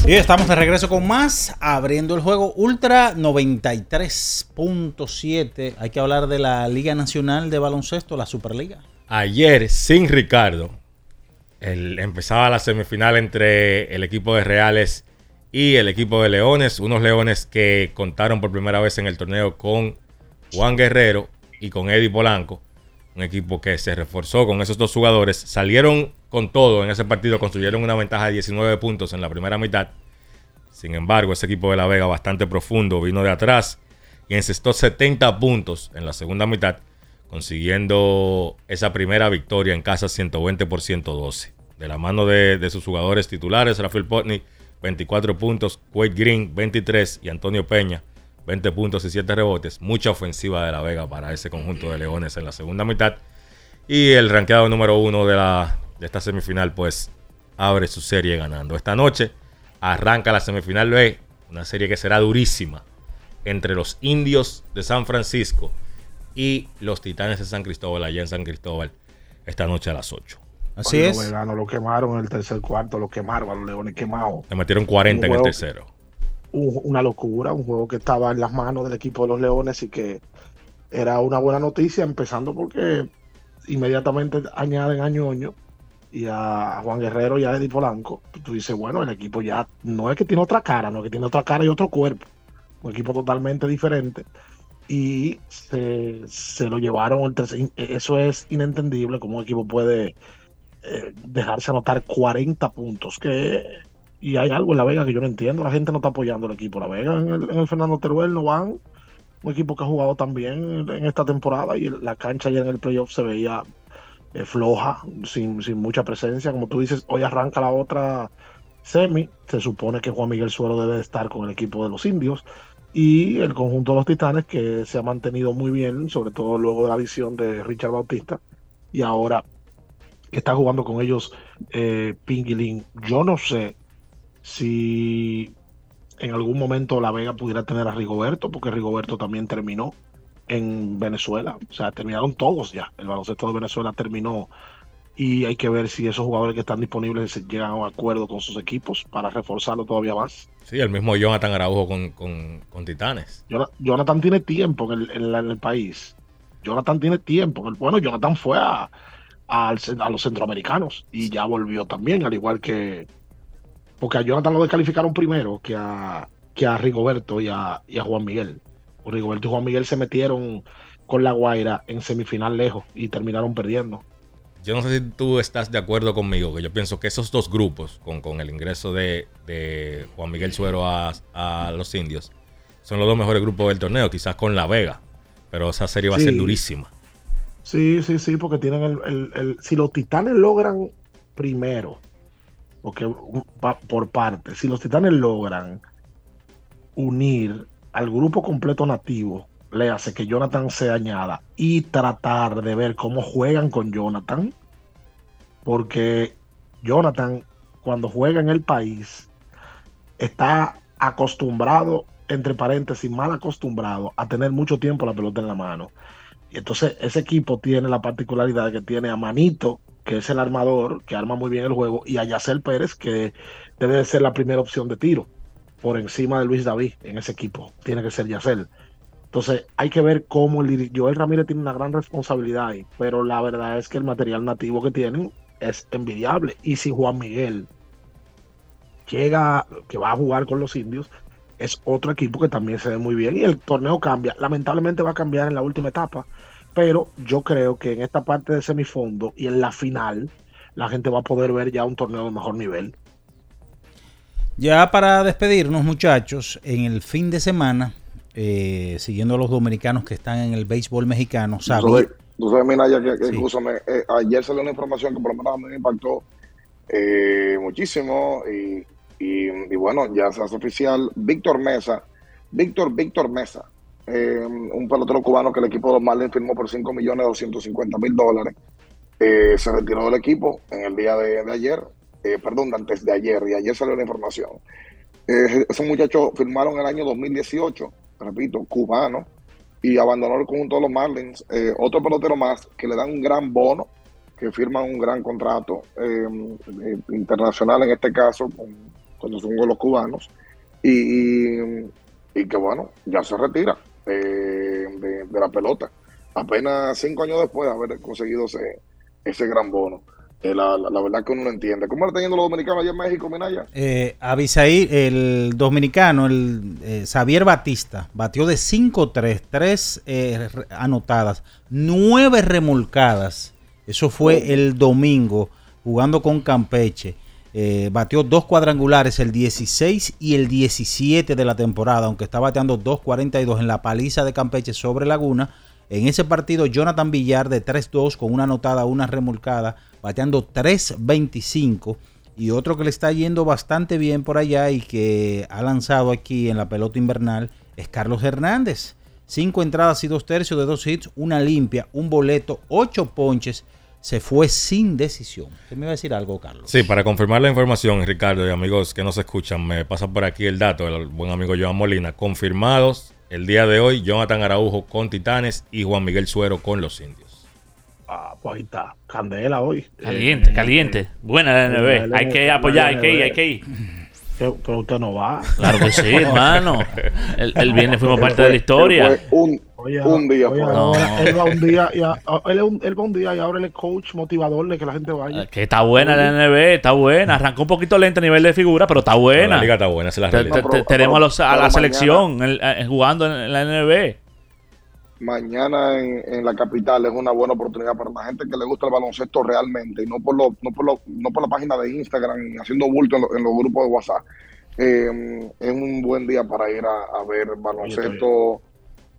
Y estamos de regreso con más, abriendo el juego Ultra 93.7. Hay que hablar de la Liga Nacional de Baloncesto, la Superliga. Ayer, sin Ricardo, empezaba la semifinal entre el equipo de Reales y el equipo de Leones. Unos Leones que contaron por primera vez en el torneo con Juan Guerrero y con Eddie Polanco. Un equipo que se reforzó con esos dos jugadores. Salieron con todo en ese partido. Construyeron una ventaja de 19 puntos en la primera mitad. Sin embargo, ese equipo de La Vega bastante profundo vino de atrás y encestó 70 puntos en la segunda mitad, consiguiendo esa primera victoria en casa 120 por 112. De la mano de, sus jugadores titulares, Rafael Potney, 24 puntos, Wade Green, 23 y Antonio Peña, 20 puntos y 7 rebotes. Mucha ofensiva de La Vega para ese conjunto de Leones en la segunda mitad. Y el ranqueado número uno de, la, de esta semifinal, pues abre su serie ganando. Esta noche arranca la semifinal B, una serie que será durísima entre los indios de San Francisco y los titanes de San Cristóbal, allá en San Cristóbal, esta noche a las 8. Así Oye, es. Los veganos lo quemaron en el tercer cuarto, lo quemaron a los leones quemados. Le metieron 40 en el tercero. un- una locura, un juego que estaba en las manos del equipo de los Leones y que era una buena noticia, empezando porque inmediatamente añaden a Ñoño y a Juan Guerrero y a Eddie Polanco. Tú dices, bueno, el equipo ya no es que tiene otra cara, no es que tiene otra cara y otro cuerpo, un equipo totalmente diferente. Y se, se lo llevaron, al tercer- eso es inentendible, como un equipo puede eh, dejarse anotar 40 puntos, que y hay algo en La Vega que yo no entiendo. La gente no está apoyando al equipo. La Vega en el, en el Fernando Teruel no van. Un equipo que ha jugado también en, esta temporada y la cancha ya en el playoff se veía eh, floja, sin, sin mucha presencia. Como tú dices, hoy arranca la otra semi. Se supone que Juan Miguel Suero debe de estar con el equipo de los indios. Y el conjunto de los titanes que se ha mantenido muy bien, sobre todo luego de la visión de Richard Bautista. Y ahora que está jugando con ellos eh, Pinguilín. Yo no sé si en algún momento La Vega pudiera tener a Rigoberto, porque Rigoberto también terminó en Venezuela. O sea, terminaron todos ya. El baloncesto de Venezuela terminó y hay que ver si esos jugadores que están disponibles llegan a un acuerdo con sus equipos para reforzarlo todavía más. Sí, el mismo Jonathan Araujo con, con, con Titanes. Jona- Jonathan tiene tiempo en el, en el país. Jonathan tiene tiempo. Bueno, Jonathan fue a, cen- a los centroamericanos y ya volvió también, al igual que. Porque a Jonathan lo descalificaron primero que a, que a Rigoberto y a, y a Juan Miguel. Rigoberto y Juan Miguel se metieron con la Guaira en semifinal lejos y terminaron perdiendo. Yo no sé si tú estás de acuerdo conmigo, que yo pienso que esos dos grupos, con, con el ingreso de, de Juan Miguel Suero a, a los indios, son los dos mejores grupos del torneo, quizás con La Vega, pero esa serie va a ser durísima. Sí, sí, sí, porque tienen el, el- el- si los titanes logran primero, porque por parte, si los titanes logran unir al grupo completo nativo, le hace que Jonathan se añada y tratar de ver cómo juegan con Jonathan, porque Jonathan cuando juega en el país está acostumbrado, entre paréntesis, mal acostumbrado a tener mucho tiempo la pelota en la mano. Y entonces ese equipo tiene la particularidad de que tiene a Manito, que es el armador, que arma muy bien el juego, y a Yacel Pérez, que debe de ser la primera opción de tiro, por encima de Luis David en ese equipo. Tiene que ser Yacel. Entonces hay que ver cómo el Joel Ramírez tiene una gran responsabilidad ahí, pero la verdad es que el material nativo que tienen es envidiable. Y si Juan Miguel llega, que va a jugar con los indios, es otro equipo que también se ve muy bien y el torneo cambia. Lamentablemente va a cambiar en la última etapa, pero yo creo que en esta parte de semifondo y en la final la gente va a poder ver ya un torneo de mejor nivel. Ya para despedirnos, muchachos, en el fin de semana, eh, siguiendo a los dominicanos que están en el béisbol mexicano, Tú sabes, sabes, Minaya, que, que Sí. escúchame, eh, ayer salió una información que por lo menos a mí me impactó eh, muchísimo y, y- y bueno, ya se hace oficial. Víctor Mesa, Víctor, Víctor Mesa, eh, un pelotero cubano que el equipo de los Marlins firmó por 5 millones 250 mil dólares, se retiró del equipo en el día de, de ayer, perdón, de antes de ayer, y ayer salió la información. Esos muchachos firmaron el año 2018, repito, cubano, y abandonó el conjunto de los Marlins. Eh, otro pelotero más que le dan un gran bono, que firman un gran contrato eh, eh, internacional en este caso, con, cuando son los cubanos, y, y- y que bueno, ya se retira eh, de, de la pelota. Apenas cinco años después de haber conseguido ese, ese gran bono. Eh, la, la- la verdad que uno no entiende. ¿Cómo le están yendo los dominicanos allá en México, Minaya? Eh, Abisaí, el dominicano, el eh, Xavier Batista, batió de 5-3, 3 eh, anotadas, 9 remolcadas. Eso fue el domingo jugando con Campeche. Eh, batió dos cuadrangulares, el 16 y el 17 de la temporada, aunque está bateando 2.42 en la paliza de Campeche sobre Laguna. En ese partido, Jonathan Villar de 3-2 con una anotada, una remolcada, bateando 3-25. Y otro que le está yendo bastante bien por allá y que ha lanzado aquí en la pelota invernal es Carlos Hernández. Cinco entradas y dos tercios de dos hits, una limpia, un boleto, ocho ponches. Se fue sin decisión. ¿Usted me iba a decir algo, Carlos? Sí, para confirmar la información, Ricardo y amigos que nos escuchan, me pasa por aquí el dato del buen amigo Joan Molina. Confirmados el día de hoy, Jonathan Araujo con Titanes y Juan Miguel Suero con los indios. Ah, pues ahí está, candela hoy. Caliente, Eh, caliente. Buena la NB. Hay que apoyar, hay que ir, hay que ir. Que, que usted no va. Claro que sí, hermano. El, el viernes fuimos parte de la historia. Un, Oye, un día oye, él va un día y a- a- él, es un- él va un día y ahora él es coach motivador de que la gente vaya. Que está buena la NB, está buena. Arrancó un poquito lento a nivel de figura, pero está buena. La liga está buena, esa es la Te- realidad. te- te- tenemos a, los- a la mañana- selección jugando en la NB. Mañana en, en la capital es una buena oportunidad para la gente que le gusta el baloncesto realmente y no por lo, no por lo, no por la página de Instagram haciendo bulto en, lo- en los grupos de WhatsApp. Eh, es un buen día para ir a, a ver baloncesto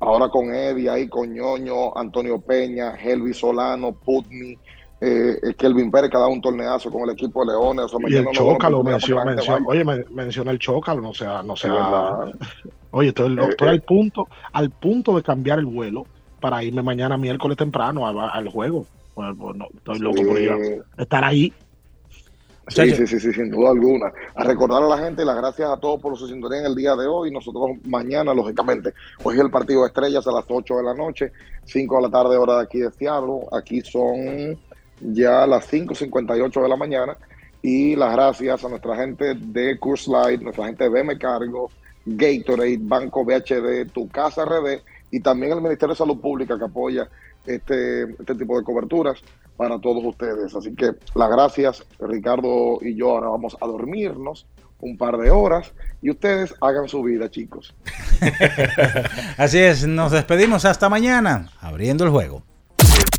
ahora con Eddie ahí con Ñoño, Antonio Peña, Helvi Solano, Putney, eh, Kelvin Pérez que ha dado un torneazo con el equipo de Leones. O sea, Y el Chócalo mencionó- vaya. oye, men- menciona el Chócalo, no sea, no sea. Oye, estoy, Eh, estoy eh. al punto, al punto de cambiar el vuelo para irme mañana miércoles temprano al, al juego. Pues, pues, no, estoy loco por ir a- estar ahí. Sí, sí, sí, sí, sin duda alguna. A recordar a la gente y las gracias a todos por su sintonía en el día de hoy. Nosotros mañana, lógicamente, hoy es el partido de estrellas a las 8 de la noche, 5 de la tarde, hora de aquí de Seattle. Aquí son ya a las 5.58 de la mañana. Y las gracias a nuestra gente de Curse Light, nuestra gente de BM Cargo, Gatorade, Banco BHD, Tu Casa RD y también el Ministerio de Salud Pública que apoya este, este tipo de coberturas para todos ustedes. Así que las gracias, Ricardo y yo ahora vamos a dormirnos un par de horas y ustedes hagan su vida, chicos. Así es, nos despedimos hasta mañana, abriendo el juego.